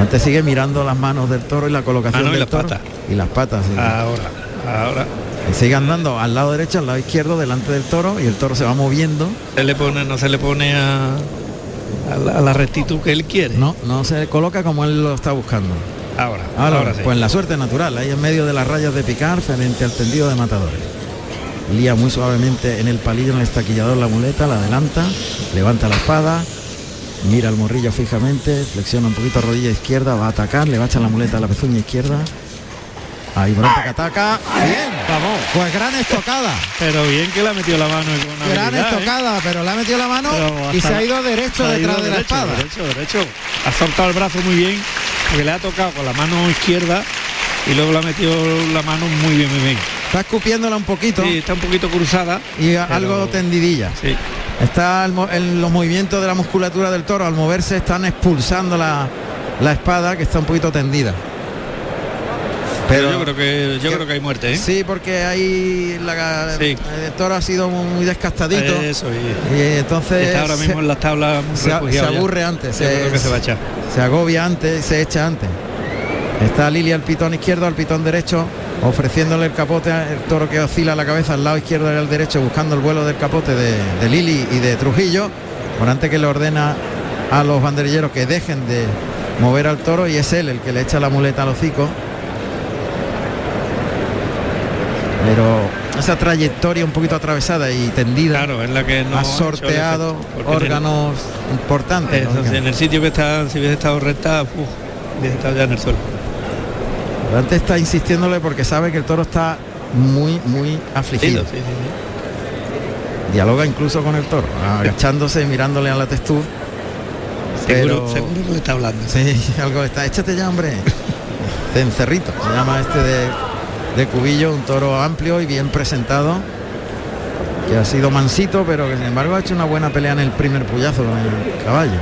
Antes sigue mirando las manos del toro y la colocación Mano y del las toro. patas. Y las patas. sí. Ahora, ahora Y sigue andando al lado derecho, al lado izquierdo, delante del toro y el toro se va moviendo. se le pone, no se le pone a, a la, a la rectitud que él quiere. No, no se coloca como él lo está buscando. Ahora, Ahora, ahora sí. pues la suerte natural, ahí en medio de las rayas de picar frente al tendido de matadores. Lía muy suavemente en el palillo, en el estaquillador la muleta, la adelanta, levanta la espada, mira el morrillo fijamente, flexiona un poquito rodilla izquierda, va a atacar, le va a echar la muleta a la pezuña izquierda. Ahí Morante que ataca. Bien, Vamos. pues gran estocada. Pero bien que le ha metido la mano con Gran habilidad, ¿eh? estocada, pero le ha metido la mano Pero y se ha la- ido derecho detrás de la espada. Derecho, derecho. Ha soltado el brazo muy bien, porque le ha tocado con la mano izquierda y luego le ha metido la mano muy bien, muy bien. Está escupiéndola un poquito Sí, está un poquito cruzada. y pero- algo tendidilla. Sí, Está el en los movimientos de la musculatura del toro, al moverse están expulsando la, la espada que está un poquito tendida. pero yo creo que yo que- creo que hay muerte, ¿eh? Sí, porque ahí la, Sí. el toro ha sido muy descastadito. Eso, y y entonces está ahora mismo se, en las tablas se- se refugiado ya. aburre antes, se- creo que se va a echar. se agobia antes, se echa antes. Está Lilia al pitón izquierdo, al pitón derecho, ofreciéndole el capote al toro que oscila la cabeza al lado izquierdo y al derecho, buscando el vuelo del capote de, de Lili y de Trujillo. Morante que le ordena a los banderilleros que dejen de mover al toro y es él el que le echa la muleta al hocico. Pero esa trayectoria un poquito atravesada y tendida Claro, es la que no ha el sorteado efecto, órganos importantes. Eso, en el sitio que está, si hubiese estado recta, uf, hubiese estado ya en el suelo. Morante está insistiéndole porque sabe que el toro está muy, muy afligido. Sí, sí, sí. Dialoga incluso con el toro, agachándose y mirándole a la textura. Seguro, Pero- seguro que le está hablando. Sí, algo está. Échate ya, hombre. Cencerrito, se llama este de, de Cubillo, un toro amplio y bien presentado. Que ha sido mansito, pero que sin embargo ha hecho una buena pelea en el primer puyazo con el caballo.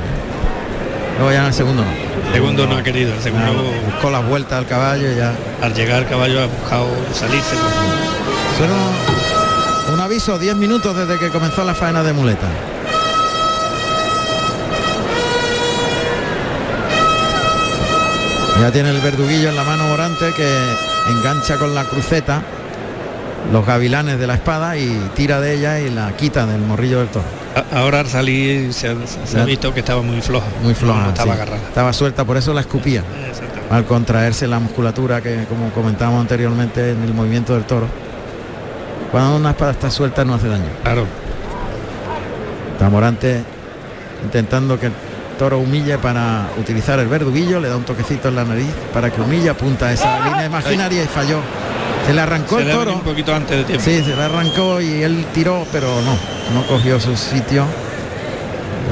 Luego ya en el segundo no. Segundo no ha querido, el segundo Ah, buscó las vueltas al caballo y ya. al llegar el caballo ha buscado salirse. Suena un aviso, 10 minutos desde que comenzó la faena de muleta. Ya tiene el verduguillo en la mano Morante que engancha con la cruceta los gavilanes de la espada y tira de ella y la quita del morrillo del toro. Ahora al salir se, ha- se ha Ya. visto que estaba muy floja. Muy floja. No estaba sí. agarrada. Estaba suelta, por eso la escupía. Al contraerse la musculatura que como comentábamos anteriormente en el movimiento del toro. Cuando una espada está suelta no hace daño. Claro. Está Morante intentando que el toro humille para utilizar el verduguillo, le da un toquecito en la nariz para que humille, apunta a esa línea imaginaria y falló. Se le arrancó Se el toro. un poquito antes de tiempo. Sí, se le arrancó y él tiró, pero no, no cogió su sitio.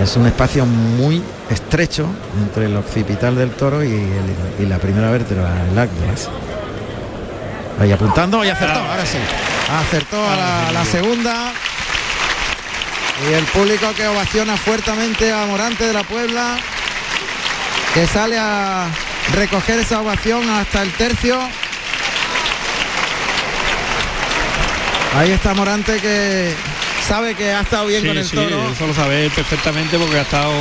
Es un espacio muy estrecho entre el occipital del toro y, el- y la primera vértebra, el actus. Ahí apuntando y acertó, ahora sí. Acertó a la, la segunda. Y el público que ovaciona fuertemente a Morante de la Puebla, que sale a recoger esa ovación hasta el tercio. Ahí está Morante que sabe que ha estado bien Sí, con el sí, toro. eso lo sabe perfectamente porque ha estado,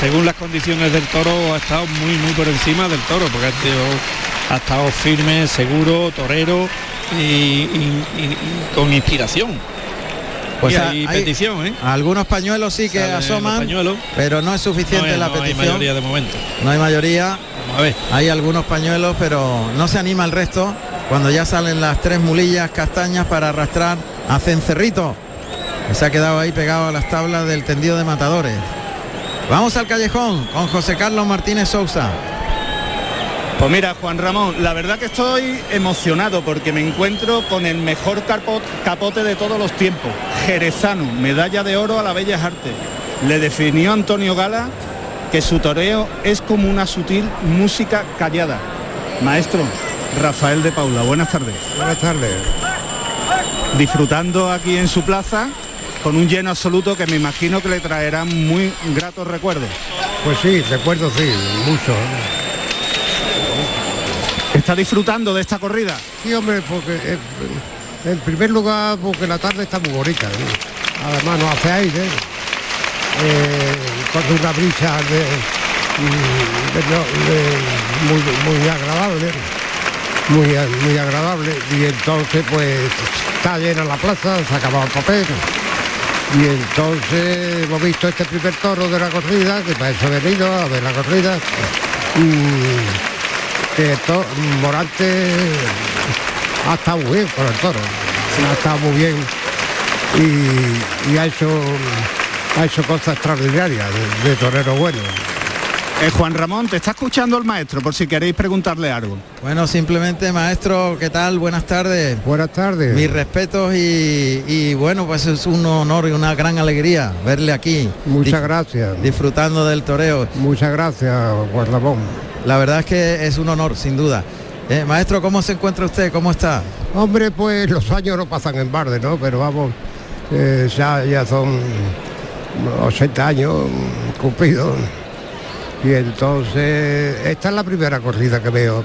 según las condiciones del toro, ha estado muy muy por encima del toro, porque ha, sido- ha estado firme, seguro, torero y, y- y- y con inspiración. Pues hay hay- petición, ¿eh? Algunos pañuelos sí que Salen asoman, pero no es suficiente No la no hay petición. mayoría de momento. No hay mayoría. Vamos a ver. Hay algunos pañuelos, pero no se anima el resto cuando ya salen las tres mulillas castañas para arrastrar a Cencerrito, que se ha quedado ahí pegado a las tablas del tendido de matadores. Vamos al callejón con José Carlos Martínez Sousa. Pues mira, Juan Ramón, la verdad que estoy emocionado porque me encuentro con el mejor capo- capote de todos los tiempos. Jerezano, medalla de oro a la Bellas Artes. Le definió Antonio Gala que su toreo es como una sutil música callada. Maestro, Rafael de Paula, buenas tardes. Buenas tardes. Disfrutando aquí en su plaza con un lleno absoluto que me imagino que le traerá muy gratos recuerdos. Pues sí, recuerdo sí, mucho. ¿Está disfrutando de esta corrida? Sí, hombre, porque eh, en primer lugar porque la tarde está muy bonita. Además no hace aire. eh, con una brisa de, mm, de- muy, muy agradable. Muy, muy agradable. Y entonces pues está llena la plaza, se ha acabado el papel. Y entonces hemos visto este primer toro de la corrida, que para eso he venido a ver la corrida. Y que to- Morante ha estado muy bien con el toro, ha estado muy bien y, ha hecho ha hecho cosas extraordinarias de, de torero bueno. Eh, Juan Ramón, te está escuchando el maestro por si queréis preguntarle algo. Bueno, simplemente maestro, ¿qué tal? Buenas tardes. Buenas tardes. Mis respetos y, y bueno, pues es un honor y una gran alegría verle aquí. Muchas gracias. Disfrutando del toreo. Muchas gracias, Juan Ramón. La verdad es que es un honor, sin duda. Eh, maestro, ¿cómo se encuentra usted? ¿Cómo está? Hombre, pues los años no pasan en barde, ¿no? Pero vamos, eh, ya, ya son 80 años cumplidos. Y entonces, esta es la primera corrida que veo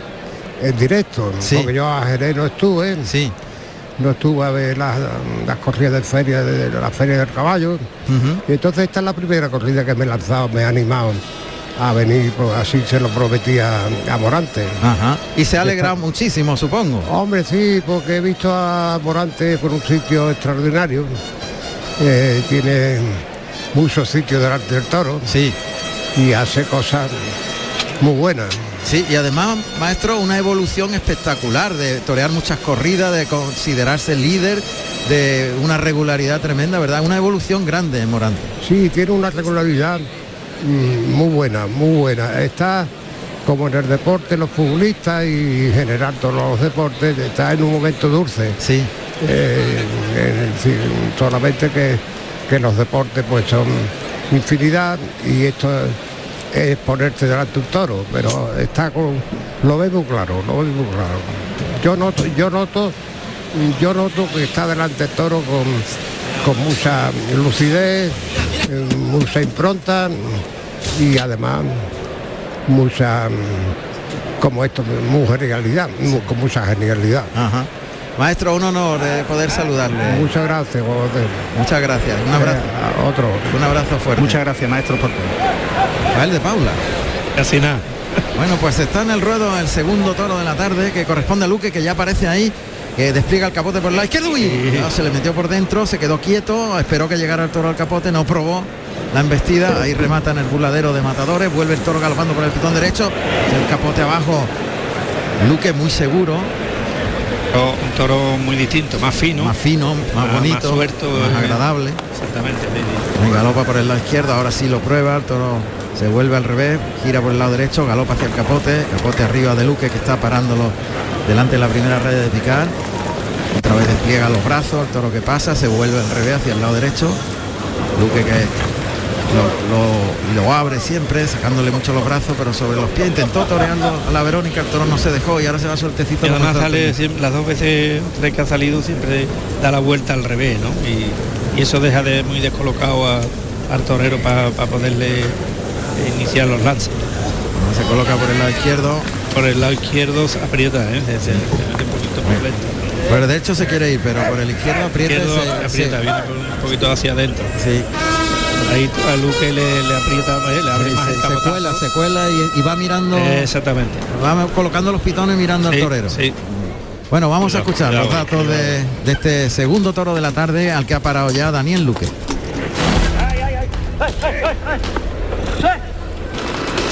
en directo, porque yo a Jerez no estuve, Sí. no estuve a ver las, las corridas de feria, de, de la feria del caballo. Y entonces esta es la primera corrida que me he lanzado, me he animado a venir, pues así se lo prometía a Morante. Ajá. Y se ha alegrado muchísimo, supongo. Hombre, sí, porque he visto a Morante por un sitio extraordinario. Eh, tiene muchos sitios delante del toro Sí. Y hace cosas muy buenas. Sí, y además, maestro, una evolución espectacular de torear muchas corridas, de considerarse líder, de una regularidad tremenda, ¿verdad? Una evolución grande en Morante. Sí, tiene una regularidad mm, muy buena, muy buena. Está como en el deporte, los futbolistas y en general todos los deportes, está en un momento dulce. Sí. Eh, es decir, solamente que, que los deportes pues son infinidad y esto es ponerte delante de un toro, pero está con, lo ve muy claro, lo ve muy claro. Yo noto, yo noto, yo noto que está delante del toro con, con mucha lucidez, mucha impronta y además mucha como esto, muy genialidad, con mucha genialidad. Maestro, un honor eh, poder saludarle. Muchas gracias. Muchas gracias. Un abrazo. Eh, a otro. Un abrazo fuerte. Muchas gracias, maestro, por todo. Rafael de Paula. Casi nada. Bueno, pues está en el ruedo el segundo toro de la tarde que corresponde a Luque, que ya aparece ahí, que despliega el capote por la izquierda. Uy, no, se le metió por dentro, se quedó quieto, esperó que llegara el toro al capote, no probó la embestida, ahí remata en el buladero de matadores, vuelve el toro galopando por el pitón derecho, el capote abajo, Luque muy seguro, Un toro muy distinto, más fino. más fino, más Más- bonito, más suelto, más eh. agradable. Exactamente. sí, galopa por el lado izquierdo, ahora sí lo prueba, el toro se vuelve al revés, gira por el lado derecho, galopa hacia el capote, capote arriba de Luque que está parándolo delante de la primera red de picar. Otra vez despliega los brazos, el toro que pasa, se vuelve al revés hacia el lado derecho. Luque que lo, lo- lo abre siempre, sacándole mucho los brazos, pero sobre los pies. Intentó toreando a la Verónica, el toro no se dejó y ahora se va sueltecito. Y además sale siempre- las dos veces tres que ha salido siempre da la vuelta al revés, ¿no? Y, y eso deja de muy descolocado a- al torero para poderle iniciar los lances. Se coloca por el lado izquierdo, Por el lado izquierdo se aprieta, ¿eh? Se, se- se mete un poquito por. Pero de hecho se quiere ir, pero por el izquierdo aprieta. Izquierdo se- aprieta, sí. viene un poquito hacia adentro. Sí, Ahí a Luque le, le aprieta, eh, le abre sí, más se, el se capotazo. cuela, se cuela y, y va mirando, Eh, Exactamente. va colocando los pitones mirando al torero. sí. Bueno, vamos a Cuidado, escuchar los cuidado, datos de, de este segundo toro de la tarde al que ha parado ya Daniel Luque.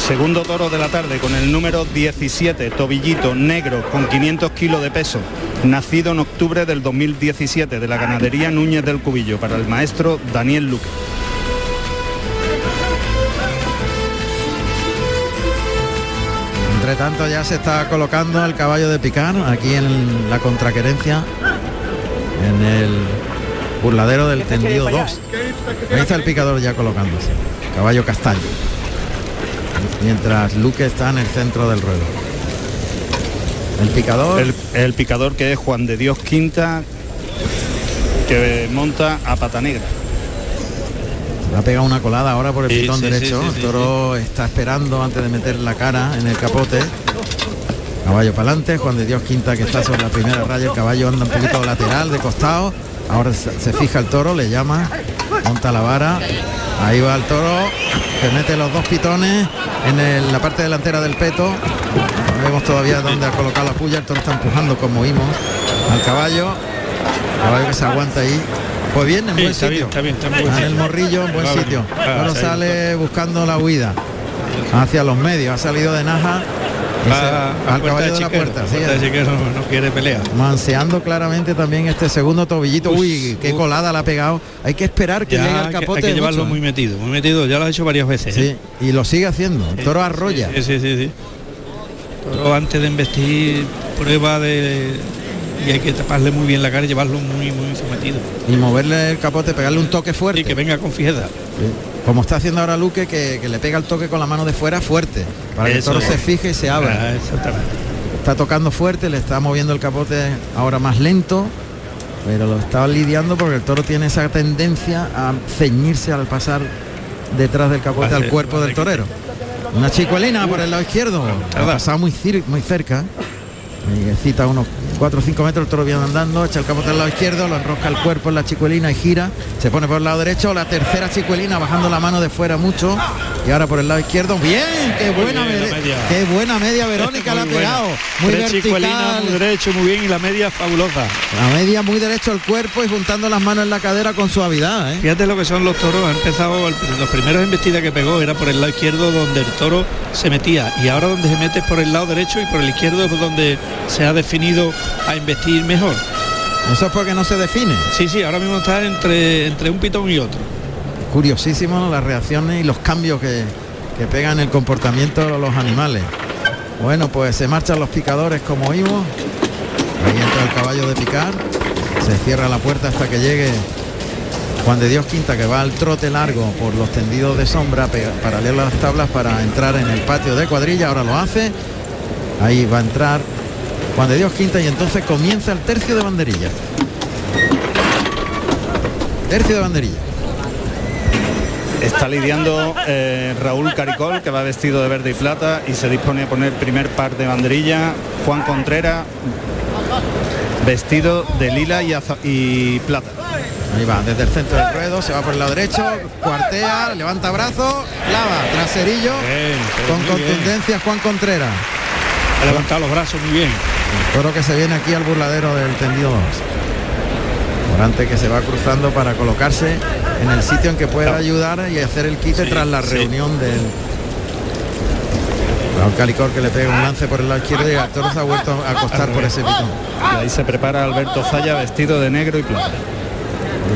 Segundo toro de la tarde con el número 17, tobillito negro con 500 kilos de peso, nacido en octubre del 2017 de la ganadería Núñez del Cubillo para el maestro Daniel Luque. Entre tanto ya se está colocando el caballo de picar aquí en la contraquerencia, en el burladero del tendido 2. Ahí está el picador ya colocándose, caballo castaño. Mientras Luque está en el centro del ruedo. El picador, El, el picador que es Juan de Dios Quinta, que monta a pata negra. Le ha pegado una colada ahora por el Sí, pitón sí, derecho. sí, el toro está esperando antes de meter la cara en el capote. Caballo para adelante, Juan de Dios Quinta que está sobre la primera raya, el caballo anda un poquito lateral, de costado. Ahora se fija el toro, le llama, monta la vara. Ahí va el toro, que mete los dos pitones en el- la parte delantera del peto. No vemos todavía dónde ha colocado la puya, el toro está empujando como oímos al caballo. Caballo que se aguanta ahí. Pues bien, en Sí, buen está sitio. bien, está bien, está muy en el morrillo, en buen Va sitio. Ah, Ahora sale buscando la huida hacia los medios. Ha salido de Naja Va al caballo de de la puerta. sí, puerta Chiquero no, no quiere pelea. manseando claramente también este segundo tobillito. Uy, qué colada la ha pegado. Hay que esperar que Ya llegue al capote. hay que llevarlo mucho, muy ¿eh? metido, muy metido. Ya lo ha hecho varias veces. ¿eh? Y lo sigue haciendo. El toro arrolla. Sí, sí, sí, sí. Toro antes de investir prueba de y hay que taparle muy bien la cara y llevarlo muy muy sometido. Y moverle el capote, pegarle un toque fuerte. Y que venga con fijeza. Sí. Como está haciendo ahora Luque, que, que le pega el toque con la mano de fuera fuerte. Para que el toro es. se fije y se abra. Ah, exactamente. Está tocando fuerte, le está moviendo el capote ahora más lento, pero lo está lidiando porque el toro tiene esa tendencia a ceñirse al pasar detrás del capote al cuerpo del que- torero. Una chicuelina por el lado izquierdo, ha tarda. pasado muy, muy cerca. Y cita unos 4 o 5 metros, el toro viene andando, echa el capote al lado izquierdo, lo enrosca el cuerpo en la chicuelina y gira, se pone por el lado derecho, la tercera chicuelina bajando la mano de fuera mucho y ahora por el lado izquierdo, bien, qué buena, bien, media. qué buena media Verónica la ha pegado, muy Tres vertical, muy derecho, muy bien y la media fabulosa. la media muy derecho al cuerpo y juntando las manos en la cadera con suavidad, ¿eh? Fíjate lo que son los toros. Ha empezado, el- los primeros embestidas que pegó era por el lado izquierdo donde el toro se metía y ahora donde se mete es por el lado derecho y por el izquierdo es donde se ha definido a investir mejor. Eso es porque no se define. Sí, sí, ahora mismo está entre, entre un pitón y otro. Curiosísimo las reacciones y los cambios que, que pegan el comportamiento de los animales. Bueno, pues se marchan los picadores como oímos. Ahí entra el caballo de picar. Se cierra la puerta hasta que llegue Juan de Dios Quinta, que va al trote largo por los tendidos de sombra paralelo a las tablas para entrar en el patio de cuadrilla. Ahora lo hace. Ahí va a entrar Juan de Dios Quinta y entonces comienza el tercio de banderilla. Tercio de banderilla. Está lidiando eh, Raúl Caricol, que va vestido de verde y plata y se dispone a poner primer par de banderilla. Juan Contreras, vestido de lila y, plata. Ahí va, desde el centro del ruedo, se va por el lado derecho, cuartea, levanta brazo, clava, traserillo, Bien, con bien. contundencia Juan Contreras. Ha levantado los brazos muy bien. Toro que se viene aquí al burladero del tendido 2. Morante que se va cruzando para colocarse en el sitio en que pueda ayudar y hacer el quite Sí, tras la sí. reunión del Raúl Calicor que le pega un lance por el lado izquierdo y el toro se ha vuelto a acostar por ese pitón. Y ahí se prepara Alberto Zaya, vestido de negro y plata.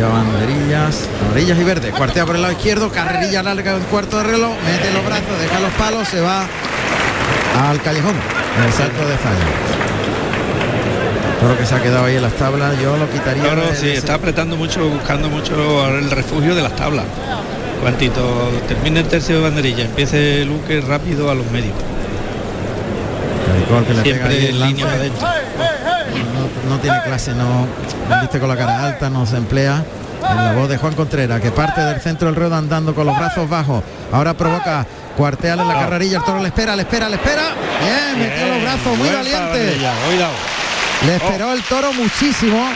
Banderillas, amarillas y verdes. Cuartea por el lado izquierdo, carrerilla larga en cuarto de reloj, mete los brazos, deja los palos, se va al callejón, en el salto de Zaya. Todo lo que se ha quedado ahí en las tablas, yo lo quitaría. Toro de- sí, de ese- está apretando mucho, buscando mucho el refugio de las tablas. Cuantito termine el tercio de banderilla, empiece Luque rápido a los medios. Calicol que le pega ahí Siempre el línea adentro. no, no tiene clase, no no viste con la cara alta, no se emplea. En la voz de Juan Contreras, que parte del centro del ruedo andando con los brazos bajos. Ahora provoca cuarteal en la carrerilla, el toro le espera, le espera, le espera. Bien, metió los brazos, muy valiente. Cuidado. Le esperó el toro muchísimo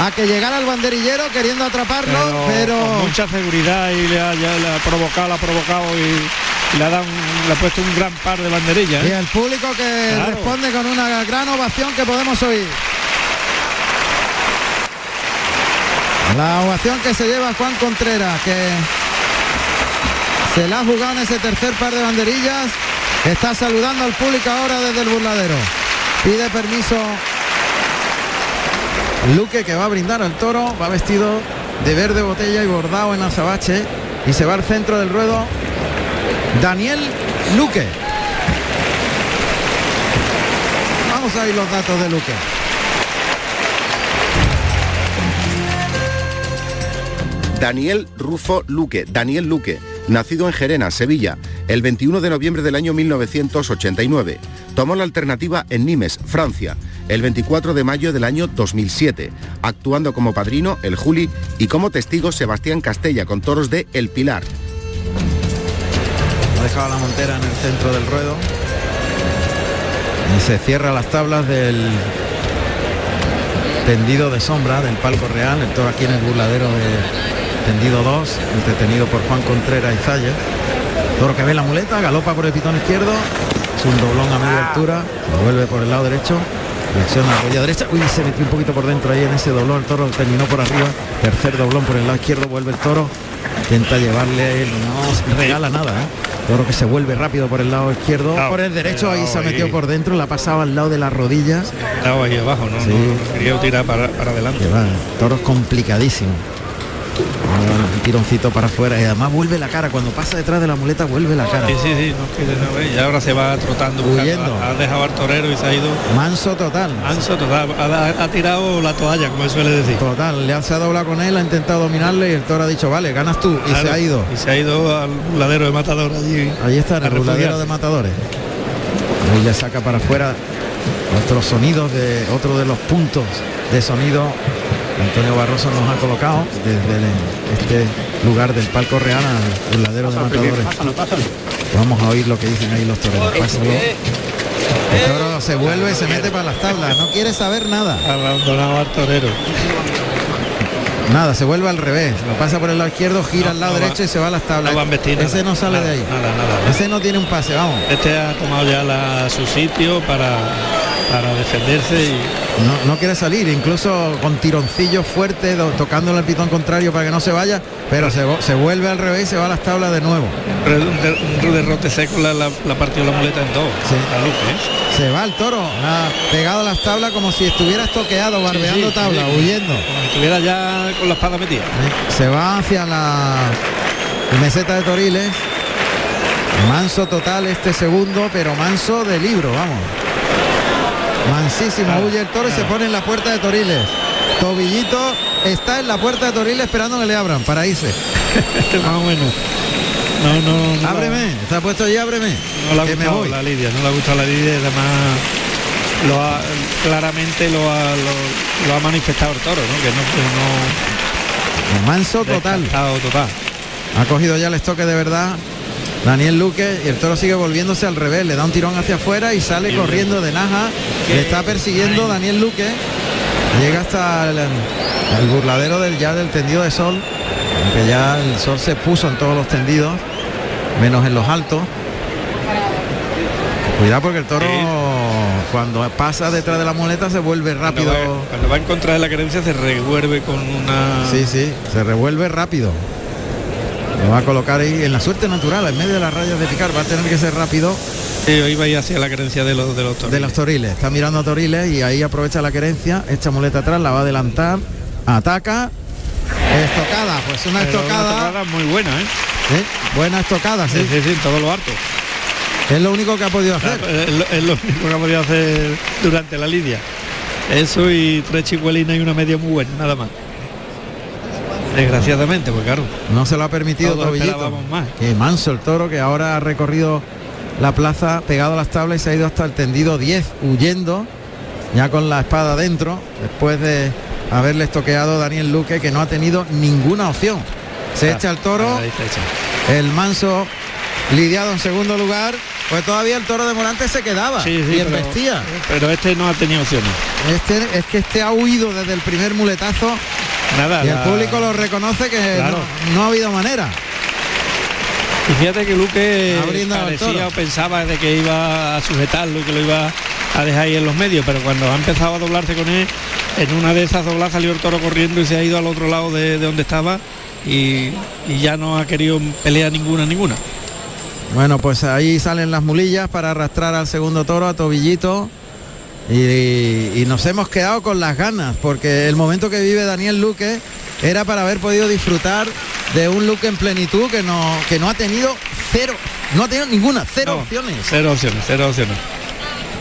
a que llegara el banderillero queriendo atraparlo, pero, con mucha seguridad y le ha, ya le ha provocado, le ha provocado y, le ha dado un- le ha puesto un gran par de banderillas. y ¿eh? el público que Claro. responde con una gran ovación que podemos oír. La ovación que se lleva Juan Contreras, que se la ha jugado en ese tercer par de banderillas. Está saludando al público ahora desde el burladero. Pide permiso Luque que va a brindar al toro, va vestido de verde botella y bordado en azabache y se va al centro del ruedo Daniel Luque. Vamos a ver los datos de Luque. Daniel Rufo Luque, Daniel Luque, nacido en Gerena, Sevilla, el 21 de noviembre del año 1989. Tomó la alternativa en Nimes, Francia, el 24 de mayo del año 2007, actuando como padrino el Juli y como testigo Sebastián Castella con toros de El Pilar. Ha dejado la montera en el centro del ruedo. Y se cierra las tablas del tendido de sombra del palco real. El toro aquí en el burladero de tendido 2, entretenido por Juan Contreras y Zaya. Toro que ve la muleta, galopa por el pitón izquierdo. Es un doblón a media altura. Lo vuelve por el lado derecho. Flexiona la rodilla derecha. Uy, se metió un poquito por dentro ahí en ese doblón. El toro terminó por arriba. Tercer doblón por el lado izquierdo. Vuelve el toro. Intenta llevarle. No regala nada, ¿eh? Toro que se vuelve rápido por el lado izquierdo. Cuidado, por el derecho ahí se ahí. por dentro. La ha pasado al lado de las rodillas. Estaba ahí abajo, ¿no? Sí. No, no quería tirar para, para adelante. Va, toro complicadísimo. Un tironcito para afuera y además vuelve la cara. Cuando pasa detrás de la muleta vuelve la cara. Sí, no ahora se va trotando. Huyendo. Ha, ha dejado al torero y se ha ido Manso total. anso total. Ha, tirado la toalla, como suele decir. Total, le ha- se ha doblado con él, ha intentado dominarle y el toro ha dicho, vale, ganas tú. Y Claro, se ha ido. Y se ha ido al ladero de matador allí. Ahí está el burladero de matadores. Ahí le saca para afuera otros sonidos de otro de los puntos de sonido. Antonio Barroso nos ha colocado desde el- este lugar del palco real al burladero de matadores. Vamos a oír lo que dicen ahí los toreros. Pásalo. El toro se vuelve y se mete para las tablas. No quiere saber nada. Abandonado al torero. Nada, se vuelve al revés. Lo pasa por el lado izquierdo, gira No, al lado no va- derecho y se va a las tablas. no va a embestir Ese nada, no sale nada, de ahí. nada, nada. Ese no tiene un pase, vamos. Este ha tomado ya la- su sitio para, para defenderse y No, no quiere salir, incluso con tironcillos fuertes, do- tocándole el pitón contrario para que no se vaya, pero se, vuelve al revés y se va a las tablas de nuevo. Un, de- un derrote seco la, la, la partió la muleta en dos. Sí. La Luque, ¿eh? Se va el toro, ha pegado a las tablas como si estuviera estoqueado, barbeando Sí, sí, tablas, sí. huyendo. Como si estuviera ya con la espada metida. Se va hacia la meseta de Toriles. Manso total este segundo, pero manso de libro, vamos. Mansísimo, Claro, huye el toro y se pone en la puerta de Toriles. Tobillito está en la puerta de Toriles esperando que le abran para irse. Más o menos. No, no, no. Ábreme, está puesto allí, ábreme. No le ha que me gustado voy. la Lidia, no le ha gustado la Lidia además lo ha, claramente lo ha, lo, lo ha manifestado el toro, ¿no? Que no, Manso que no total. descartado total. Ha cogido ya el estoque de verdad. Daniel Luque y el toro sigue volviéndose al revés, le da un tirón hacia afuera y sale corriendo de Naja, le está persiguiendo Daniel Luque, llega hasta el, el burladero del ya del tendido de sol, aunque ya el sol se puso en todos los tendidos, menos en los altos. Cuidado porque el toro Sí. cuando pasa detrás de la muleta se vuelve rápido. Cuando va, cuando va en contra de la creencia se revuelve con una Sí, sí, se revuelve rápido. Lo va a colocar ahí en la suerte natural, en medio de las rayas de picar. Va a tener que ser rápido Sí, iba ahí hacia la creencia de los de los toros. de los toriles. Está mirando a toriles y ahí aprovecha la querencia. Echa muleta atrás, la va a adelantar. Ataca. Estocada, pues una Pero estocada. tocada muy buena, ¿eh? ¿eh? Buena estocada, Sí, sí. sí, todo lo harto. Es lo único que ha podido hacer. Es lo, es lo único que ha podido hacer durante la lidia. Eso y tres chicuelinas y una media muy buena, nada más. Desgraciadamente, pues claro. No se lo ha permitido más. Qué manso el toro que ahora ha recorrido la plaza pegado a las tablas y se ha ido hasta el tendido 10 huyendo ya con la espada dentro después de haberle estoqueado Daniel Luque que no ha tenido ninguna opción. Se Ah, echa el toro, el manso lidiado en segundo lugar Pues todavía el toro de Morante se quedaba Sí, sí, y pero- embestía. Pero este no ha tenido opciones. Este, es que este ha huido desde el primer muletazo Nada. y el la- público lo reconoce que Claro. no, no ha habido manera. Y fíjate que Luque parecía o pensaba de que iba a sujetarlo y que lo iba a dejar ahí en los medios, pero cuando ha empezado a doblarse con él, en una de esas dobladas salió el toro corriendo y se ha ido al otro lado de, de donde estaba y, y ya no ha querido pelear ninguna, ninguna. Bueno, pues ahí salen las mulillas para arrastrar al segundo toro, a Tobillito. Y, y nos hemos quedado con las ganas, porque el momento que vive Daniel Luque era para haber podido disfrutar de un Luque en plenitud que no, que no ha tenido cero, no ha tenido ninguna, cero No, opciones. Cero opciones, cero opciones.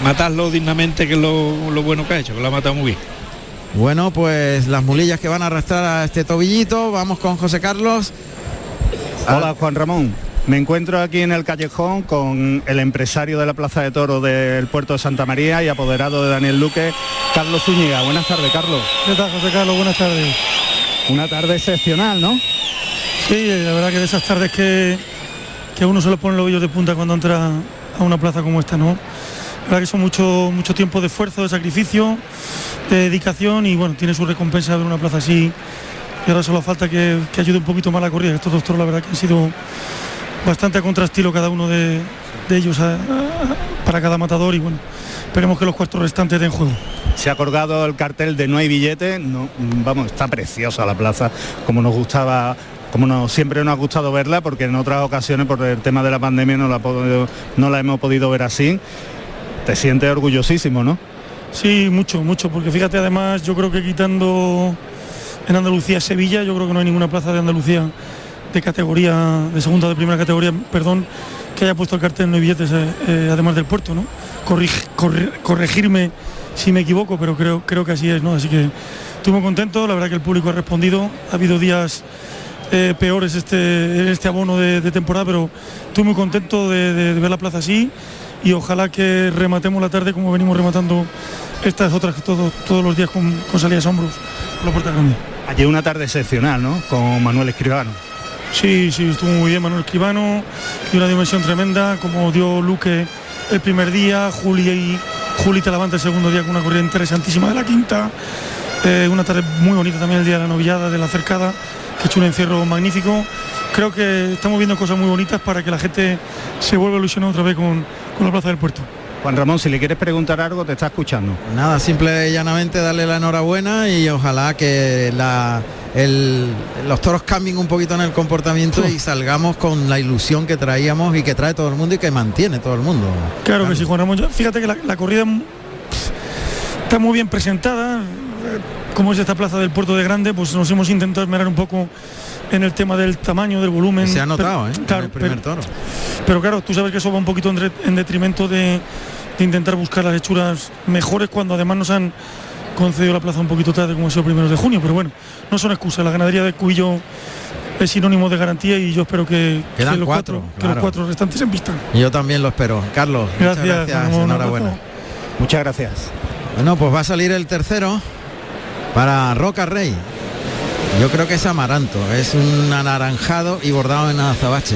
Matarlo dignamente, que es lo, lo bueno que ha hecho, que lo ha matado muy bien. Bueno, pues las mulillas que van a arrastrar a este Tobillito, vamos con José Carlos. Hola Juan Ramón. Me encuentro aquí en el callejón con el empresario de la Plaza de Toro del puerto de Santa María y apoderado de Daniel Luque, Carlos Zúñiga. Buenas tardes, Carlos. ¿Qué tal, José Carlos? Buenas tardes. Una tarde excepcional, ¿no? Sí, la verdad que de esas tardes que, que a uno se le ponen los vellos de punta cuando entra a una plaza como esta, ¿no? La verdad que son mucho, mucho tiempo de esfuerzo, de sacrificio, de dedicación y bueno, tiene su recompensa ver una plaza así. Y ahora solo falta que, que ayude un poquito más la corrida. Estos dos toros la verdad que han sido bastante a contrastilo cada uno de, de ellos a- a- para cada matador y bueno, esperemos que los cuatro restantes den juego. Se ha colgado el cartel de no hay billete. No, vamos, está preciosa la plaza, como nos gustaba, como nos, siempre nos ha gustado verla, porque en otras ocasiones por el tema de la pandemia no la, podido- no la hemos podido ver así. Te sientes orgullosísimo, ¿no? Sí, mucho, mucho, porque fíjate además, yo creo que quitando en Andalucía Sevilla, yo creo que no hay ninguna plaza de Andalucía de categoría, de segunda de primera categoría, perdón, que haya puesto el cartel no hay billetes, eh, eh, además del puerto, ¿no? Corrig- corre- corregirme si me equivoco, pero creo, creo que así es, ¿no? Así que estoy muy contento, la verdad que el público ha respondido, ha habido días eh, peores este, este abono de, temporada, pero estoy muy contento de, ver la plaza así y ojalá que rematemos la tarde como venimos rematando estas otras todos, todos los días con, con salidas a hombros por la puerta grande. Ayer una tarde excepcional, ¿no? Con Manuel Escribano. Sí, sí, estuvo muy bien Manuel Escribano y una dimensión tremenda, como dio Luque el primer día, Juli y Juli Talavante el segundo día con una corrida interesantísima de la quinta. Eh, una tarde muy bonita también el día de la novillada, de la cercada, que ha hecho un encierro magnífico. Creo que estamos viendo cosas muy bonitas para que la gente se vuelva a ilusionar otra vez con, con la plaza del puerto. Juan Ramón, si le quieres preguntar algo, te está escuchando. Nada, simple y llanamente darle la enhorabuena y ojalá que la, el- los toros cambien un poquito en el comportamiento y salgamos con la ilusión que traíamos y que trae todo el mundo y que mantiene todo el mundo. Claro que sí, Juan Ramón. Yo- Fíjate que la, la corrida está muy bien presentada. eh, Como es esta plaza del puerto de Grande, pues nos hemos intentado esmerar un poco en el tema del tamaño, del volumen. Se ha notado, Pero- ¿eh? En el primer pero, toro. pero claro, tú sabes que eso va un poquito en detrimento de, de intentar buscar las hechuras mejores cuando además nos han concedido la plaza un poquito tarde, como ha sido primeros de junio. Pero bueno, no son excusas. La ganadería de Cubillo es sinónimo de garantía y yo espero que, Quedan que los, cuatro, cuatro, que los cuatro restantes se envistan. Yo también lo espero. Carlos, muchas Gracias, gracias, Ramón, un enhorabuena. Muchas gracias. Bueno, pues va a salir el tercero para Roca Rey. Yo creo que es amaranto, es un anaranjado y bordado en azabache.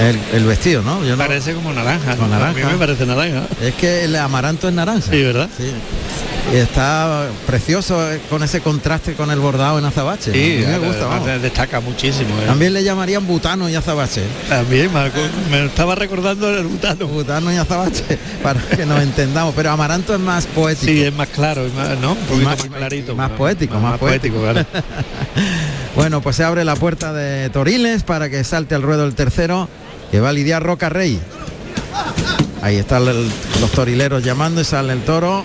El, el vestido, ¿no? Yo no- Parece como naranja. Con A naranja. mí me parece naranja. Es que el amaranto es naranja. Sí, ¿verdad? Sí. Y está precioso eh, con ese contraste con el bordado en azabache. Sí, A mí me gusta. vamos. destaca muchísimo. ¿eh? También le llamarían butano y azabache. También, me, estaba recordando el butano. Butano y azabache, para que nos entendamos. Pero amaranto es más poético. Sí, es más claro, es más, ¿no? Un poquito más- más, clarito. más poético, más poético. claro. Bueno, pues se abre la puerta de Toriles para que salte al ruedo el tercero, que va a lidiar Roca Rey. Ahí están el- los torileros llamando y sale el toro.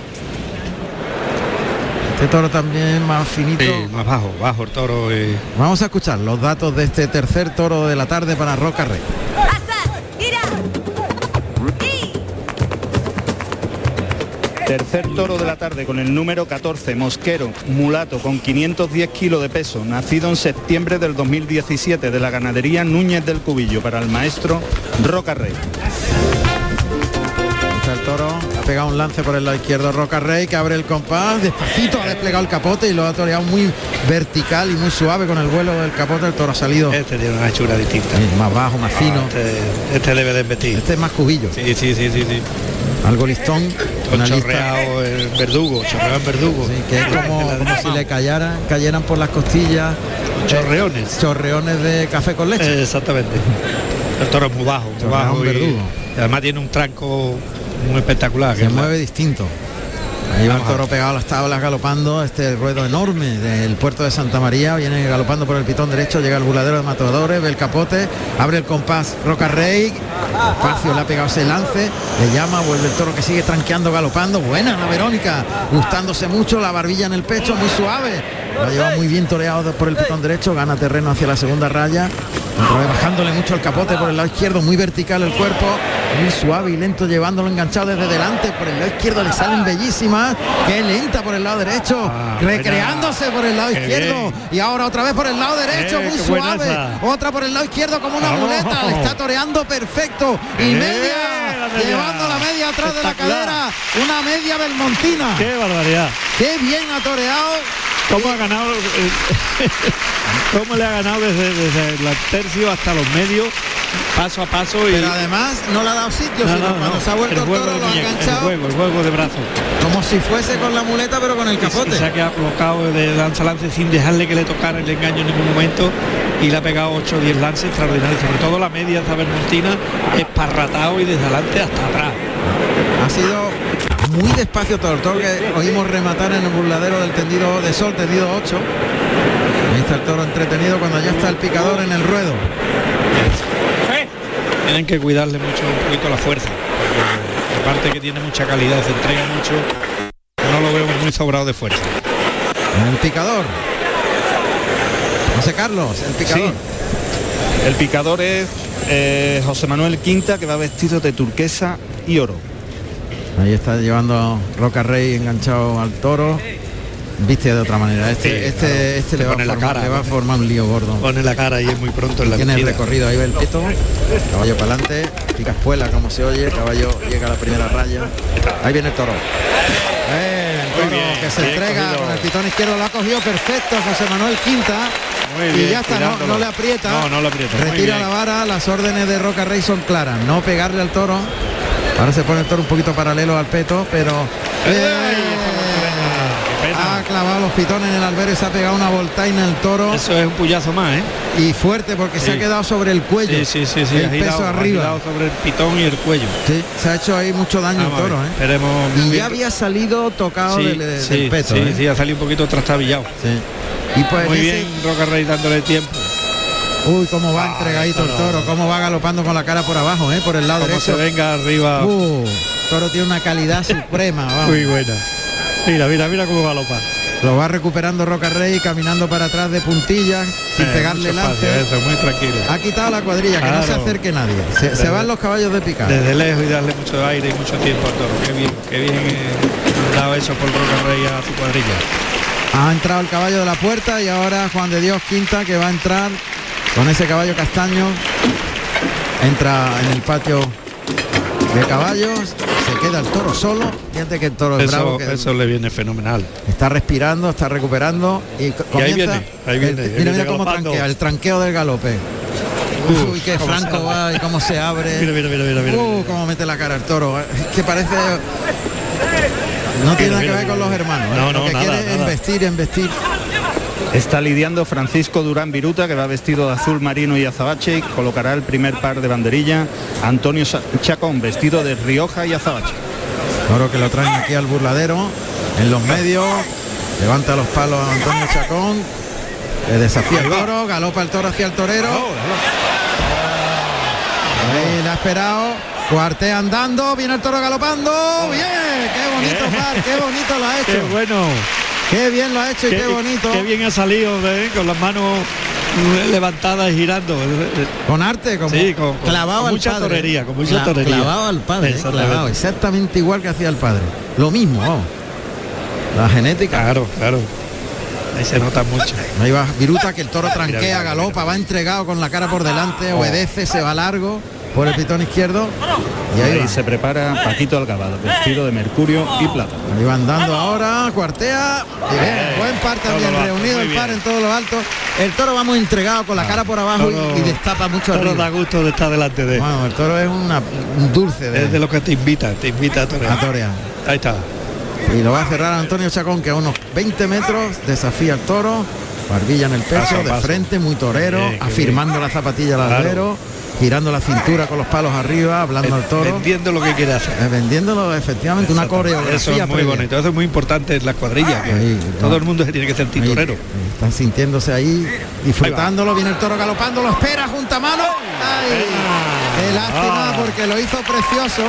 Este toro también más finito. Sí, más bajo, bajo el toro. y- Vamos a escuchar los datos de este tercer toro de la tarde para Roca Rey. Tercer toro de la tarde con el número 14, Mosquero, mulato con 510 kilos de peso, nacido en septiembre del 2017 de la ganadería Núñez del Cubillo para el maestro Roca Rey. El toro, ha pegado un lance por el lado izquierdo Roca Rey que abre el compás, despacito ha desplegado el capote y lo ha toreado muy vertical y muy suave con el vuelo del capote, el toro ha salido Este tiene una hechura distinta. más bajo, más fino. Este, este debe de embestir. Este es más cubillo, Sí, sí, sí, sí, sí. algo listón, Con una lista chorreado verdugo, chorreado verdugo. sí, que es como, como si le cayeran, cayeran por las costillas Chorreones. chorreones de café con leche. Eh, exactamente. El toro es muy bajo, muy bajo. Y, verdugo. y además tiene un tranco muy espectacular. que se la- mueve distinto. Ahí va el toro pegado a las tablas galopando, este ruedo enorme del puerto de Santa María, viene galopando por el pitón derecho, llega el burladero de matadores, ve el capote, abre el compás Roca Rey, espacio le ha pegado ese lance, le llama, vuelve el toro que sigue tranqueando, galopando, buena la Verónica, gustándose mucho, la barbilla en el pecho, muy suave, lo lleva muy bien toreado por el pitón derecho, gana terreno hacia la segunda raya, bajándole mucho el capote por el lado izquierdo, muy vertical el cuerpo, muy suave y lento llevándolo enganchado desde delante, por el lado izquierdo le salen bellísimas, que lenta por el lado derecho, Ah, recreándose por el lado izquierdo. y ahora otra vez por el lado derecho, Eh, muy suave, otra por el lado izquierdo como una muleta, le está toreando perfecto. Y Eh, media, la media. llevando la media atrás de la cadera, una media belmontina, ¡Qué barbaridad! qué bien ha toreado ¿Cómo ha ganado? eh, ¿Cómo le ha ganado desde, desde el tercio hasta los medios, paso a paso? Y, Pero además no le ha dado sitio, No, sino no, cuando no, se ha vuelto el juego toro de lo ha enganchado El juego, el juego de brazos. como si fuese con la muleta pero con el capote. se ha quedado colocado de lanza lance sin dejarle que le tocara el engaño en ningún momento y le ha pegado 8 o 10 lances extraordinarios, sobre todo la media esta Bermontina, esparratado y desde adelante hasta atrás. Ha sido muy despacio todo el toro que oímos rematar en el burladero del tendido de sol, tendido 8. Ahí está el toro entretenido cuando ya está el picador en el ruedo. Tienen que cuidarle mucho un poquito la fuerza. Aparte que tiene mucha calidad, se entrega mucho. No lo veo muy sobrado de fuerza. El picador. José Carlos, el picador. El picador es eh, José Manuel Quinta, que va vestido de turquesa y oro. Ahí está llevando Roca Rey enganchado al toro. Viste de otra manera. Este, Sí, este, claro. este Te le, va a pone la formar, cara, le va a formar un lío gordo. Pone la cara y es muy pronto en la Tiene el recorrido, ahí va el pito, caballo para adelante, pica espuela como se oye, caballo llega a la primera raya, ahí viene el toro. Eh, el toro bien, que se entrega cogido. con el pitón izquierdo, lo ha cogido perfecto José Manuel Quinta Muy y bien, ya está, no, le aprieta, No, no le aprieta, retira la vara, las órdenes de Roca Rey son claras, no pegarle al toro, ahora se pone el toro un poquito paralelo al peto, pero... eh, Qué pena. ha clavado los pitones en el albero y se ha pegado una voltaina el toro Eso es un puyazo más, ¿eh? y fuerte porque se ha quedado sobre el cuello. Sí, sí, sí, sí. el ha peso ha arriba. girado sobre el pitón y el cuello. Sí, se ha hecho ahí mucho daño Vamos el toro, ¿eh? Esperemos. Y ya había salido tocado sí, del, del sí, peto. sí, ¿eh? sí, ha salido un poquito trastabillado. Sí. Y pues Muy bien, Roca Rey dándole tiempo. Uy, cómo va Ah, entregadito el toro, cómo va galopando con la cara por abajo, ¿eh? Por el lado Como se derecho. venga arriba. Uh, toro tiene una calidad suprema, vamos. Muy buena. Mira, mira, mira cómo galopa. Lo va recuperando Roca Rey caminando para atrás de puntillas, sin Eh, pegarle lance. Eso, muy tranquilo. Ha quitado la cuadrilla, que no se acerque nadie. Se, se van los caballos de picar. Desde lejos y darle mucho aire y mucho tiempo al toro. Qué bien, qué bien eh, dado eso por Roca Rey a su cuadrilla. Ha entrado el caballo de la puerta y ahora Juan de Dios Quinta que va a entrar con ese caballo castaño. Entra en el patio de caballos, se queda el toro solo. Fíjate que el toro es bravo, Eso, que eso le viene fenomenal. está respirando, está recuperando y co- Y ahí comienza. viene, ahí viene, el- mira, mira cómo tranquea, el tranqueo del galope. Uf, Uy, qué franco va y cómo se abre. Mira, mira, mira, mira, mira, Uh, mira. cómo mete la cara el toro. Es que parece. No tiene nada que ver con los hermanos. ¿eh? No, Lo no, que nada, quiere es nada. investir, investir. Está lidiando Francisco Durán Viruta, que va vestido de azul marino y azabache y colocará el primer par de banderilla. Antonio Chacón, vestido de Rioja y azabache. Toro que lo traen aquí al burladero, en los medios, levanta los palos a Antonio Chacón, le desafía el toro, galopa el toro hacia el torero, ahí le ha esperado, cuartea andando, viene el toro galopando, bien, qué bonito par, qué bonito lo ha Qué hecho, bueno. Qué bien lo ha hecho y qué, bonito, Qué bien ha salido ¿eh? con las manos mm, levantadas y girando. con arte, como Sí, con- clavado con al mucha padre. torería, con mucha Cla- torería. Clavado al padre, eh, Exactamente. clavado, exactamente igual que hacía el padre, lo mismo, vamos. la genética. Claro, claro. Ahí se nota mucho. Ahí va Viruta que el toro tranquea, mira, galopa, va entregado con la cara por delante, Oh. obedece, se va largo. Por el pitón izquierdo. Y ahí, se prepara Paquito Alcabado, vestido de mercurio y plata. Ahí va andando ahora, cuartea. Y bien, buen par también, reunido el par en todo lo alto. El toro va muy entregado con la cara por abajo y- Toro- y, destapa mucho Toro arriba. da gusto de estar delante de él. Bueno, el toro es una, un dulce de, Es de lo que te invita, te invita a torear. a torear. Ahí está. Y lo va a cerrar Antonio Chacón, que a unos 20 metros desafía al toro. Barbilla en el pecho, Paso de paso. frente, muy torero, Bien, afirmando la zapatilla al Claro. Girando la cintura con los palos arriba, hablando al toro. Vendiendo lo que quiere hacer. eh, vendiéndolo efectivamente una coreografía Eso es muy previa. bonito, eso es muy importante en las cuadrillas, que Ahí, todo el mundo se tiene que sentir Ahí, torero. ahí Están sintiéndose ahí, disfrutándolo, viene el toro galopando, lo espera junta mano. ¡Ay! Qué lástima Ah. porque lo hizo precioso.